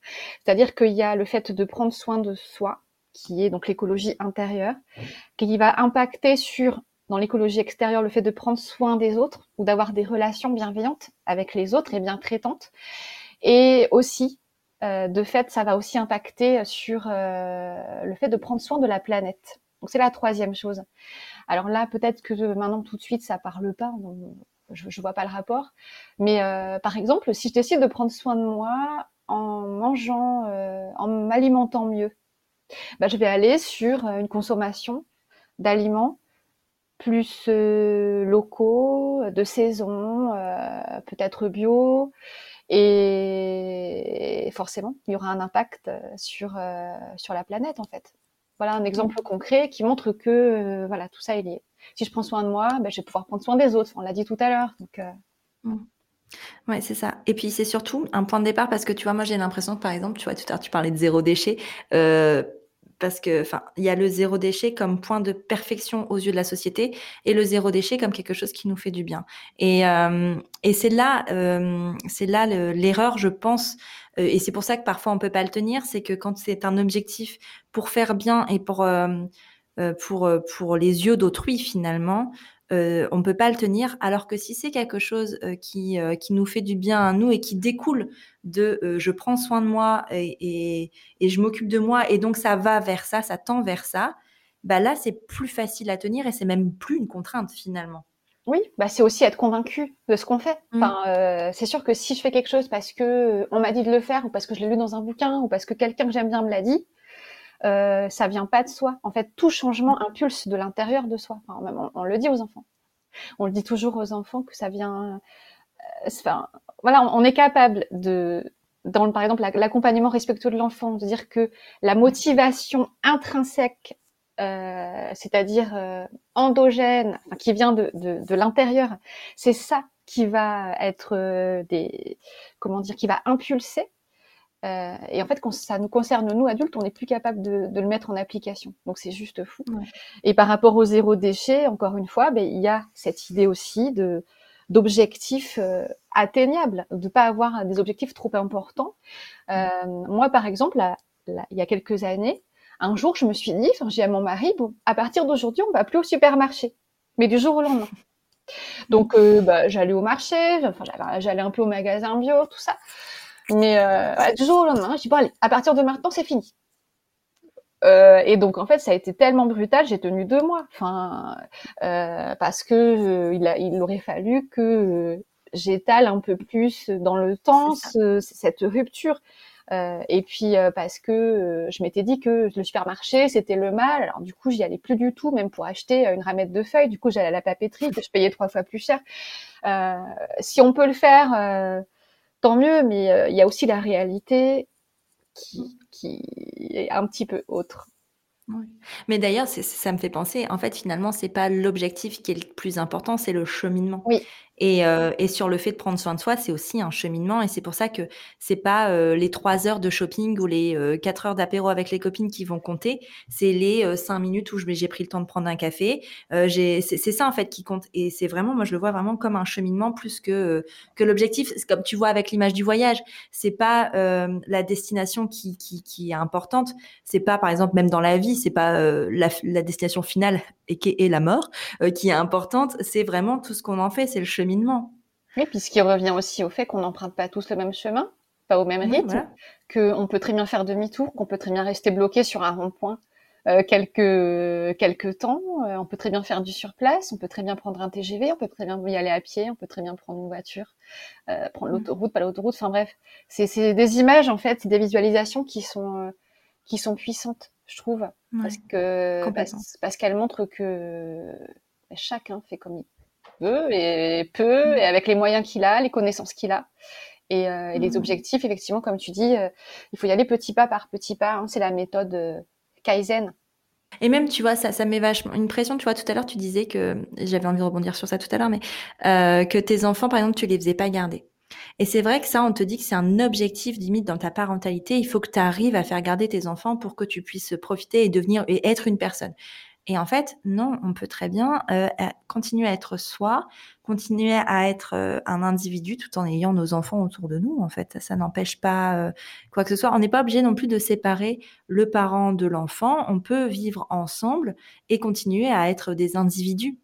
Speaker 2: C'est-à-dire qu'il y a le fait de prendre soin de soi, qui est donc l'écologie intérieure, qui va impacter sur, dans l'écologie extérieure, le fait de prendre soin des autres ou d'avoir des relations bienveillantes avec les autres et bien traitantes. Et aussi, euh, de fait, ça va aussi impacter sur euh, le fait de prendre soin de la planète. Donc c'est la troisième chose. Alors là, peut-être que maintenant tout de suite ça parle pas, je, je vois pas le rapport. Mais euh, par exemple, si je décide de prendre soin de moi en mangeant, euh, en m'alimentant mieux, bah, je vais aller sur une consommation d'aliments plus euh, locaux, de saison, peut-être bio. Et forcément, il y aura un impact sur, sur la planète en fait. Voilà un exemple concret qui montre que euh, voilà tout ça est lié. Si je prends soin de moi, ben, je vais pouvoir prendre soin des autres. On l'a dit tout à l'heure. Donc euh...
Speaker 1: Mmh. Ouais, c'est ça. Et puis c'est surtout un point de départ parce que tu vois, moi j'ai l'impression que par exemple, tu vois, tout à l'heure tu parlais de zéro déchet. Euh, parce que enfin il y a le zéro déchet comme point de perfection aux yeux de la société et le zéro déchet comme quelque chose qui nous fait du bien et et c'est là c'est là l'erreur je pense euh, et c'est pour ça que parfois on peut pas le tenir c'est que quand c'est un objectif pour faire bien et pour pour pour les yeux d'autrui finalement euh, on peut pas le tenir. Alors que si c'est quelque chose euh, qui, euh, qui nous fait du bien à nous et qui découle de euh, je prends soin de moi et, et, je m'occupe de moi et donc ça va vers ça, ça tend vers ça, bah là c'est plus facile à tenir et c'est même plus une contrainte finalement.
Speaker 2: Oui, bah c'est aussi être convaincu de ce qu'on fait. Mmh. Enfin, c'est sûr que si je fais quelque chose parce que on m'a dit de le faire ou parce que je l'ai lu dans un bouquin ou parce que quelqu'un que j'aime bien me l'a dit, euh, ça vient pas de soi. En fait, tout changement impulse de l'intérieur de soi. Enfin, même on, le dit aux enfants. On le dit toujours aux enfants que ça vient. Euh, enfin, voilà, on, est capable de, dans par exemple l'accompagnement respectueux de l'enfant, de dire que la motivation intrinsèque, euh, c'est-à-dire euh, endogène, enfin, qui vient de, de, de l'intérieur, c'est ça qui va être euh, des, comment dire, qui va impulser euh, et en fait, quand ça nous concerne, nous adultes, on n'est plus capable de, de, le mettre en application. Donc c'est juste fou. Ouais. Et par rapport au zéro déchet, encore une fois, ben, il y a cette idée aussi de, d'objectifs atteignables, de pas avoir des objectifs trop importants. moi, par exemple, il y a quelques années, un jour, je me suis dit, enfin, j'ai à mon mari, bon, à partir d'aujourd'hui, on va plus au supermarché, mais du jour au lendemain. Donc, euh, bah, j'allais au marché, enfin, j'allais un peu au magasin bio, tout ça. Mais euh, du jour au lendemain, je dis bon allez, à partir de maintenant, c'est fini. Euh, et donc en fait, ça a été tellement brutal, j'ai tenu deux mois. Enfin, euh, parce que euh, il, a, il aurait fallu que j'étale un peu plus dans le temps ce, cette rupture. Euh, et puis euh, parce que euh, je m'étais dit que le supermarché c'était le mal. Alors du coup j'y allais plus du tout, même pour acheter une ramette de feuilles. Du coup j'allais à la papeterie que je payais trois fois plus cher. si on peut le faire, tant mieux. Mais il y a aussi la réalité qui, qui est un petit peu autre.
Speaker 1: Mais d'ailleurs, ça me fait penser, en fait, finalement, c'est pas l'objectif qui est le plus important, c'est le cheminement.
Speaker 2: Oui.
Speaker 1: Et, euh, et, sur le fait de prendre soin de soi, c'est aussi un cheminement. Et c'est pour ça que c'est pas euh, les trois heures de shopping ou les euh, quatre heures d'apéro avec les copines qui vont compter. C'est les cinq minutes où j'ai pris le temps de prendre un café. c'est ça en fait qui compte. Et c'est vraiment, moi je le vois vraiment comme un cheminement plus que que l'objectif. Comme tu vois avec l'image du voyage, c'est pas la destination qui, est importante. C'est pas par exemple même dans la vie, c'est pas la, destination finale et qui est la mort qui est importante. C'est vraiment tout ce qu'on en fait. C'est le cheminement
Speaker 2: oui, puis ce qui revient aussi au fait qu'on n'emprunte pas tous le même chemin, pas au même rythme, qu'on peut très bien faire demi-tour, qu'on peut très bien rester bloqué sur un rond-point euh, quelques quelques temps, euh, on peut très bien faire du surplace, on peut très bien prendre un TGV, on peut très bien y aller à pied, on peut très bien prendre une voiture, euh, prendre mm. l'autoroute, pas l'autoroute, enfin bref, c'est des images en fait, des visualisations qui sont qui sont puissantes, je trouve, parce que parce qu'elles montrent que chacun fait comme il et peu, et avec les moyens qu'il a, les connaissances qu'il a. Et, euh, les mmh. objectifs, effectivement, comme tu dis, euh, il faut y aller petit pas par petit pas. Hein. c'est la méthode euh, Kaizen.
Speaker 1: Et même, tu vois, ça, ça met vachement une pression. Tu vois, tout à l'heure, tu disais que j'avais envie de rebondir sur ça tout à l'heure, mais que tes enfants, par exemple, tu les faisais pas garder. Et c'est vrai que ça, on te dit que c'est un objectif limite dans ta parentalité. Il faut que tu arrives à faire garder tes enfants pour que tu puisses profiter et devenir et être une personne. Et en fait, non, on peut très bien euh, continuer à être soi, continuer à être euh, un individu tout en ayant nos enfants autour de nous. En fait, ça n'empêche pas euh, quoi que ce soit. On n'est pas obligé non plus de séparer le parent de l'enfant. On peut vivre ensemble et continuer à être des individus.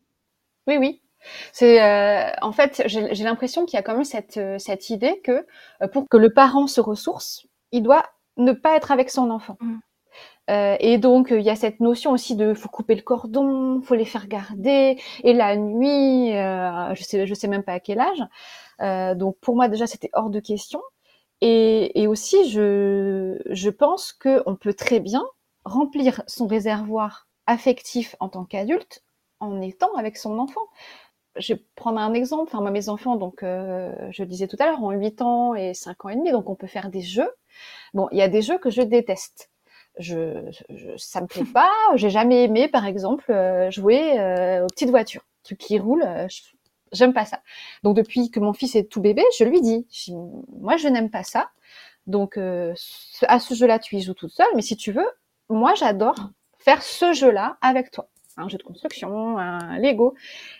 Speaker 2: Oui, oui. C'est en fait, j'ai l'impression qu'il y a quand même cette, cette idée que pour que le parent se ressource, il doit ne pas être avec son enfant. Mmh. Euh, et donc il y a cette notion aussi de faut couper le cordon, faut les faire garder. Et la nuit, euh, je sais je sais même pas à quel âge. Euh, donc pour moi déjà c'était hors de question. Et, et aussi je je pense que on peut très bien remplir son réservoir affectif en tant qu'adulte en étant avec son enfant. Je vais prendre un exemple. Enfin, moi, mes enfants, donc, euh, je le disais tout à l'heure, ont 8 ans et 5 ans et demi, donc on peut faire des jeux. Bon, il y a des jeux que je déteste je, je, ça me plaît pas. J'ai jamais aimé, par exemple, euh, jouer euh, aux petites voitures, trucs qui roulent. Euh, j'aime pas ça. Donc depuis que mon fils est tout bébé, je lui dis, moi je n'aime pas ça. Donc à ce jeu-là, tu y joues toute seule, mais si tu veux, moi j'adore faire ce jeu-là avec toi. Un jeu de construction, un Lego.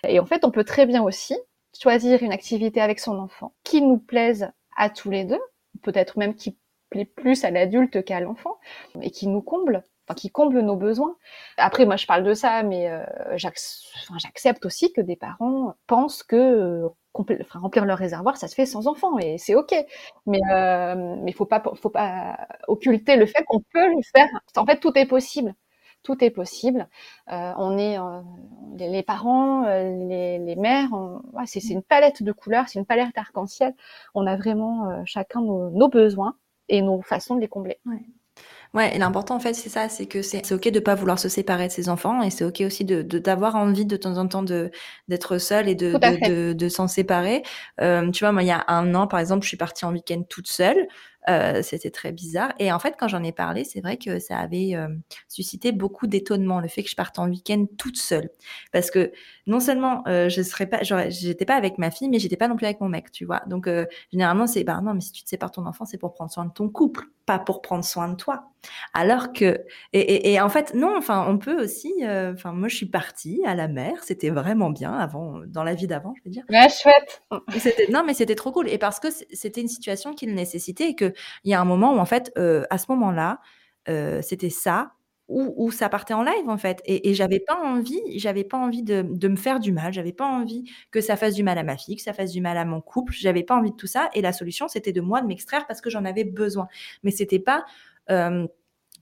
Speaker 2: Et en fait, on peut très bien aussi choisir une activité avec son enfant qui nous plaise à tous les deux, peut-être même qui plaît plus à l'adulte qu'à l'enfant et qui nous comble, qui comble nos besoins. Après, moi, je parle de ça, mais euh, j'accepte aussi que des parents pensent que euh, remplir leur réservoir, ça se fait sans enfant et c'est ok. Mais euh, mais faut pas faut pas occulter le fait qu'on peut le faire. En fait, tout est possible. Tout est possible. Euh, on est euh, les, parents, les, les, mères. ouais, c'est une palette de couleurs, c'est une palette arc-en-ciel. On a vraiment chacun nos, nos besoins et nos façons de les combler.
Speaker 1: Ouais. Ouais, et l'important en fait, c'est ça, c'est que c'est ok de pas vouloir se séparer de ses enfants et c'est ok aussi de d'avoir envie de temps en temps de d'être seul et de de, de, s'en séparer. Euh, tu vois, moi il y a un an par exemple, je suis partie en week-end toute seule. Euh, c'était très bizarre. Et en fait, quand j'en ai parlé, c'est vrai que ça avait euh, suscité beaucoup d'étonnement, le fait que je parte en week-end toute seule. Parce que non seulement euh, je serais pas, j'étais pas avec ma fille, mais j'étais pas non plus avec mon mec, tu vois. Donc généralement, c'est bah non, mais si tu te sépares ton enfant, c'est pour prendre soin de ton couple, pas pour prendre soin de toi. Alors que et, et, en fait non, enfin on peut aussi. Enfin moi, je suis partie à la mer, c'était vraiment bien avant, dans la vie d'avant, je veux dire.
Speaker 2: Ouais, chouette.
Speaker 1: non, mais c'était trop cool. Et parce que c'était une situation qui le nécessitait et que il y a un moment où en fait, euh, à ce moment-là, euh, c'était ça où, ça partait en live en fait. Et, j'avais pas envie, j'avais pas envie de, me faire du mal, j'avais pas envie que ça fasse du mal à ma fille, que ça fasse du mal à mon couple, j'avais pas envie de tout ça. Et la solution, c'était de moi de m'extraire parce que j'en avais besoin. Mais c'était pas euh,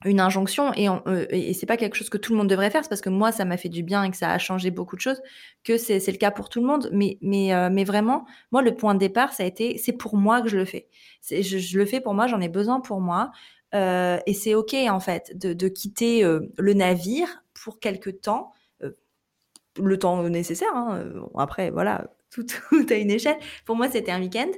Speaker 1: une injonction et, et c'est pas quelque chose que tout le monde devrait faire, c'est parce que moi ça m'a fait du bien et que ça a changé beaucoup de choses que c'est le cas pour tout le monde. Mais mais mais vraiment, moi le point de départ ça a été c'est pour moi que je le fais. Je, je, le fais pour moi, j'en ai besoin pour moi. Euh, et c'est ok en fait de, quitter euh, le navire pour quelque temps, euh, le temps nécessaire. Hein. après voilà, tout, tout à une échelle. Pour moi c'était un week-end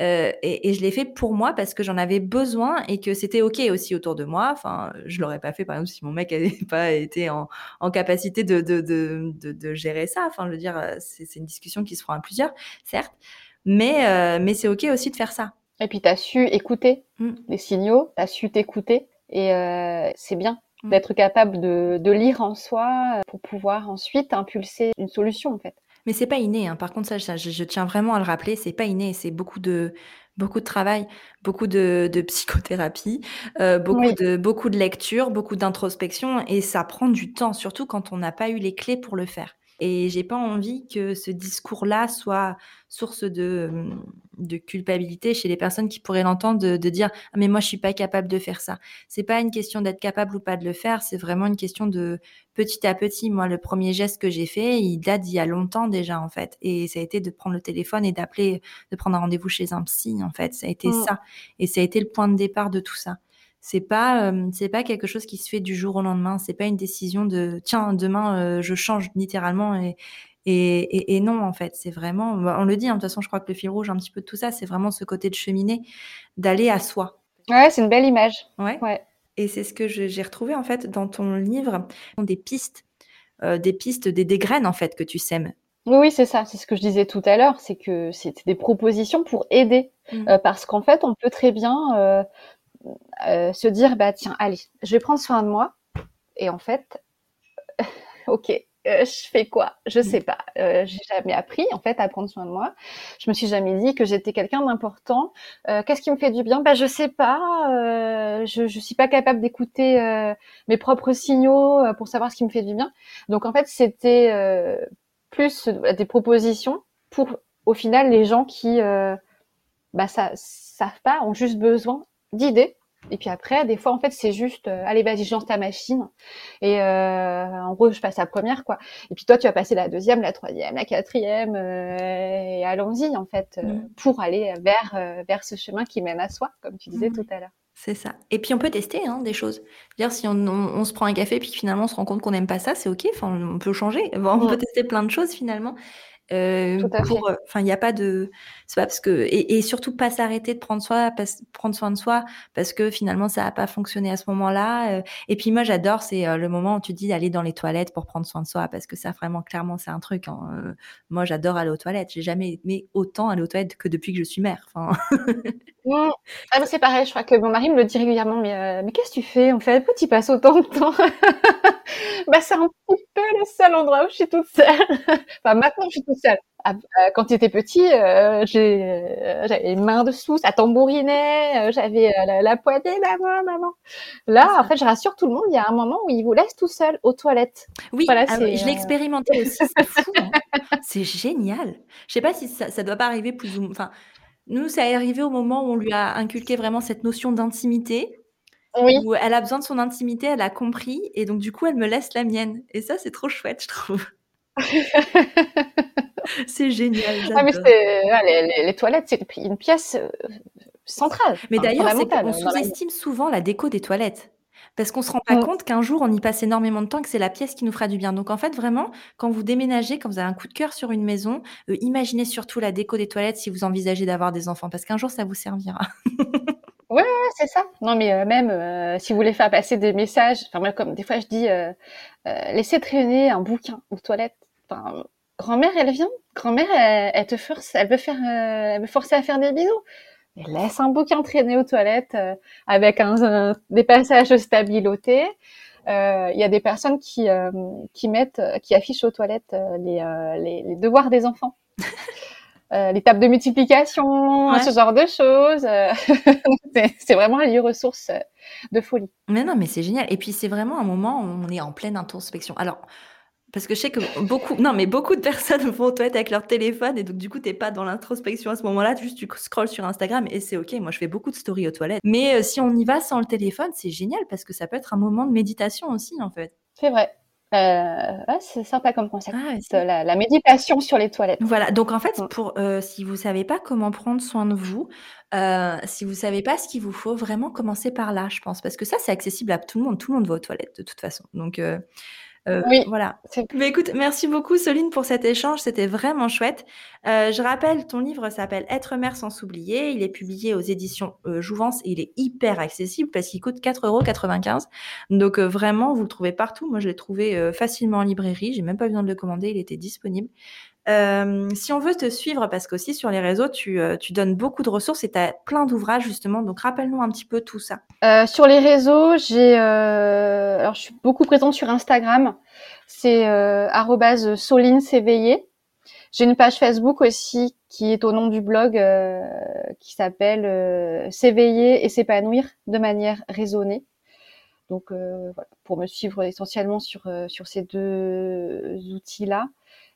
Speaker 1: euh, et, et, je l'ai fait pour moi parce que j'en avais besoin et que c'était ok aussi autour de moi. Enfin, je l'aurais pas fait par exemple si mon mec n'avait pas été en, en capacité de, de, de, de, gérer ça. Enfin, je veux dire, c'est une discussion qui se fera à plusieurs, certes, mais mais c'est ok aussi de faire ça.
Speaker 2: Et puis, tu as su écouter mmh. les signaux, tu as su t'écouter. Et euh, c'est bien mmh. d'être capable de, de, lire en soi pour pouvoir ensuite impulser une solution, en fait.
Speaker 1: Mais c'est pas inné. Hein. Par contre, ça, je, je, tiens vraiment à le rappeler, c'est pas inné. C'est beaucoup de beaucoup de travail, beaucoup de, de psychothérapie, euh, beaucoup de beaucoup de lecture, beaucoup d'introspection, et ça prend du temps, surtout quand on n'a pas eu les clés pour le faire. Et j'ai pas envie que ce discours-là soit source de, de, culpabilité chez les personnes qui pourraient l'entendre, de, de, dire ah, mais moi je suis pas capable de faire ça. C'est pas une question d'être capable ou pas de le faire, c'est vraiment une question de petit à petit. Moi, le premier geste que j'ai fait, il date d'il y a longtemps déjà en fait, et ça a été de prendre le téléphone et d'appeler, de prendre un rendez-vous chez un psy en fait. Ça a été mmh. ça, et ça a été le point de départ de tout ça. C'est pas euh, c'est pas quelque chose qui se fait du jour au lendemain. C'est pas une décision de tiens demain euh, je change littéralement et et, et, non en fait. C'est vraiment bah, on le dit. Hein, de toute façon, je crois que le fil rouge un petit peu de tout ça, c'est vraiment ce côté de cheminer, d'aller à soi.
Speaker 2: Ouais, c'est une belle image.
Speaker 1: Ouais.
Speaker 2: ouais.
Speaker 1: Et c'est ce que j'ai retrouvé en fait dans ton livre, des pistes, euh, des pistes, des, des graines en fait que tu sèmes.
Speaker 2: Oui, c'est ça. C'est ce que je disais tout à l'heure. C'est que c'était des propositions pour aider. Mmh. parce qu'en fait, on peut très bien euh, se dire bah tiens allez je vais prendre soin de moi et en fait ok euh, je fais quoi? Je sais pas. Euh, j'ai jamais appris en fait à prendre soin de moi. Je me suis jamais dit que j'étais quelqu'un d'important. Euh, Qu'est-ce qui me fait du bien? Bah je sais pas. Euh, je je suis pas capable d'écouter euh, mes propres signaux pour savoir ce qui me fait du bien. Donc en fait c'était plus des propositions pour au final les gens qui bah ça savent pas ont juste besoin d'idées. Et puis après, des fois, en fait, c'est juste, euh, allez, vas-y, lance ta machine. Et euh, en gros, je passe la première, quoi. Et puis toi, tu vas passer la deuxième, la troisième, la quatrième, euh, et allons-y, en fait, mm. pour aller vers vers ce chemin qui mène à soi, comme tu disais mm. tout à l'heure.
Speaker 1: C'est ça. Et puis on peut tester hein, des choses. Dire si on, on, se prend un café puis finalement on se rend compte qu'on n'aime pas ça, c'est ok. Enfin, on peut changer. on peut tester plein de choses finalement. Euh, pour, euh, enfin, il n'y a pas de, c'est pas parce que, et, et surtout pas s'arrêter de prendre soin, prendre soin de soi, parce que finalement ça n'a pas fonctionné à ce moment-là. Euh. et puis moi j'adore, c'est le moment où tu dis d'aller dans les toilettes pour prendre soin de soi, parce que ça vraiment clairement c'est un truc. Hein. moi j'adore aller aux toilettes. J'ai jamais aimé autant aller aux toilettes que depuis que je suis mère. Enfin.
Speaker 2: Mmh. Ah, c'est pareil. Je crois que mon mari me le dit régulièrement. Mais, mais qu'est-ce que tu fais En fait, pourquoi tu passes autant de temps? Bah c'est un petit peu le seul endroit où je suis toute seule. enfin maintenant je suis toute seule. Ah, euh, quand tu étais petit, euh, euh, j'avais les mains dessous, ça tambourinait, j'avais la, la, poignée, maman, maman. Là, en fait, je rassure tout le monde, il y a un moment où il vous laisse tout seul aux toilettes.
Speaker 1: Oui, voilà, ah je l'ai expérimenté aussi, c'est fou. Hein. c'est génial. Je sais pas si ça, ça doit pas arriver plus ou Enfin, nous, ça est arrivé au moment où on lui a inculqué vraiment cette notion d'intimité. Oui. Où elle a besoin de son intimité, elle a compris, et donc du coup, elle me laisse la mienne. Et ça, c'est trop chouette, je trouve. c'est génial.
Speaker 2: Ah, mais les, les, toilettes, c'est une pièce euh, centrale.
Speaker 1: Mais d'ailleurs, on sous-estime souvent la déco des toilettes. Parce qu'on se rend pas mm. compte qu'un jour, on y passe énormément de temps, que c'est la pièce qui nous fera du bien. Donc en fait, vraiment, quand vous déménagez, quand vous avez un coup de cœur sur une maison, euh, imaginez surtout la déco des toilettes si vous envisagez d'avoir des enfants, parce qu'un jour, ça vous servira.
Speaker 2: Ouais, ouais, c'est ça. Non, mais même si vous voulez faire passer des messages, enfin moi comme des fois je dis, laissez traîner un bouquin aux toilettes. Enfin, grand-mère, elle vient. Grand-mère, elle, te force, elle veut faire, elle veut forcer à faire des bisous. Elle laisse un bouquin traîner aux toilettes avec un, des passages stabilotés. Il y a des personnes qui qui mettent, qui affichent aux toilettes les, les, les devoirs des enfants. Euh, les tables de multiplication, ce genre de choses. c'est vraiment un lieu ressource de folie.
Speaker 1: Mais non, mais c'est génial. Et puis c'est vraiment un moment où on est en pleine introspection. Alors, parce que je sais que beaucoup, non, mais beaucoup de personnes vont aux toilettes avec leur téléphone et donc du coup, t'es pas dans l'introspection à ce moment-là, juste tu scrolles sur Instagram et c'est ok. Moi, je fais beaucoup de stories aux toilettes. Mais euh, si on y va sans le téléphone, c'est génial parce que ça peut être un moment de méditation aussi, en fait.
Speaker 2: C'est vrai. Euh, c'est sympa comme concept. Ah, la, la, méditation sur les toilettes.
Speaker 1: Voilà, donc en fait, pour euh, si vous savez pas comment prendre soin de vous, euh, si vous savez pas ce qu'il vous faut, vraiment commencer par là, je pense, parce que ça, c'est accessible à tout le monde. Tout le monde va aux toilettes de toute façon. Donc euh, euh, oui. Voilà. Mais écoute, merci beaucoup Soline pour cet échange, c'était vraiment chouette. Euh, je rappelle, ton livre s'appelle Être mère sans s'oublier. Il est publié aux éditions euh, Jouvence et il est hyper accessible parce qu'il coûte 4,95 Donc euh, vraiment, vous le trouvez partout. Moi, je l'ai trouvé facilement en librairie. J'ai même pas besoin de le commander, il était disponible. Euh, si on veut te suivre, parce qu'aussi sur les réseaux, tu, euh, tu donnes beaucoup de ressources et tu as plein d'ouvrages justement, donc rappelle-nous un petit peu tout ça.
Speaker 2: Euh, sur les réseaux, j'ai, euh, alors je suis beaucoup présente sur Instagram, c'est euh, Soline J'ai une page Facebook aussi qui est au nom du blog qui s'appelle S'éveiller et s'épanouir de manière raisonnée. Donc voilà, pour me suivre essentiellement sur sur ces deux outils-là.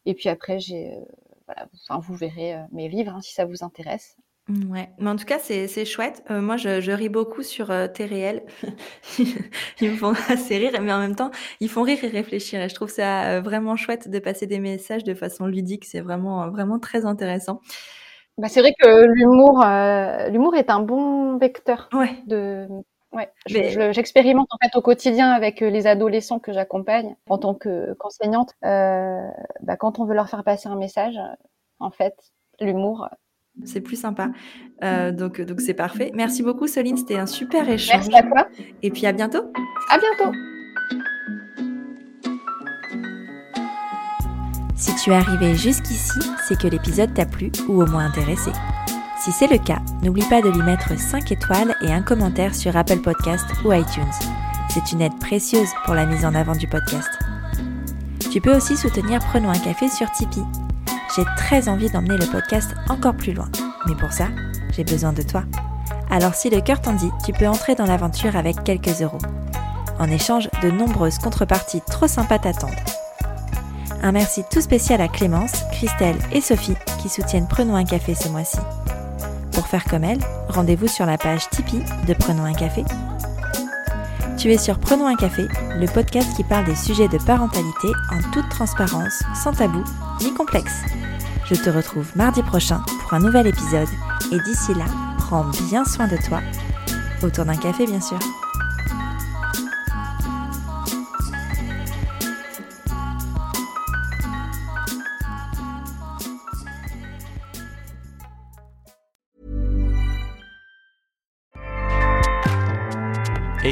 Speaker 2: Et puis après, j'ai, euh, voilà, enfin, vous verrez euh, mes livres hein, si ça vous intéresse.
Speaker 1: Ouais, mais en tout cas, c'est, c'est chouette. Euh, moi, je, je ris beaucoup sur tes réels. ils me font assez rire, mais en même temps, ils font rire et réfléchir. Et je trouve ça vraiment chouette de passer des messages de façon ludique. C'est vraiment, vraiment très intéressant.
Speaker 2: Bah, c'est vrai que l'humour, l'humour est un bon vecteur
Speaker 1: ouais.
Speaker 2: de, Ouais, j'expérimente en fait au quotidien avec euh, les adolescents que j'accompagne en tant qu'enseignante. euh, bah, quand on veut leur faire passer un message, en fait, l'humour.
Speaker 1: C'est plus sympa. Euh, donc donc c'est parfait. Merci beaucoup Soline, c'était un super échange.
Speaker 2: Merci à toi.
Speaker 1: Et puis à bientôt.
Speaker 2: À bientôt.
Speaker 1: Si tu es arrivé jusqu'ici, c'est que l'épisode t'a plu ou au moins intéressé. Si c'est le cas, n'oublie pas de lui mettre 5 étoiles et un commentaire sur Apple Podcast ou iTunes. C'est une aide précieuse pour la mise en avant du podcast. Tu peux aussi soutenir Prenons un café sur Tipeee. J'ai très envie d'emmener le podcast encore plus loin, mais pour ça, j'ai besoin de toi. Alors si le cœur t'en dit, tu peux entrer dans l'aventure avec quelques euros. En échange, de nombreuses contreparties trop sympas t'attendent. Un merci tout spécial à Clémence, Christelle et Sophie qui soutiennent Prenons un café ce mois-ci. Pour faire comme elle, rendez-vous sur la page Tipeee de Prenons un café. Tu es sur Prenons un café, le podcast qui parle des sujets de parentalité en toute transparence, sans tabou ni complexe. Je te retrouve mardi prochain pour un nouvel épisode et d'ici là, prends bien soin de toi, autour d'un café bien sûr.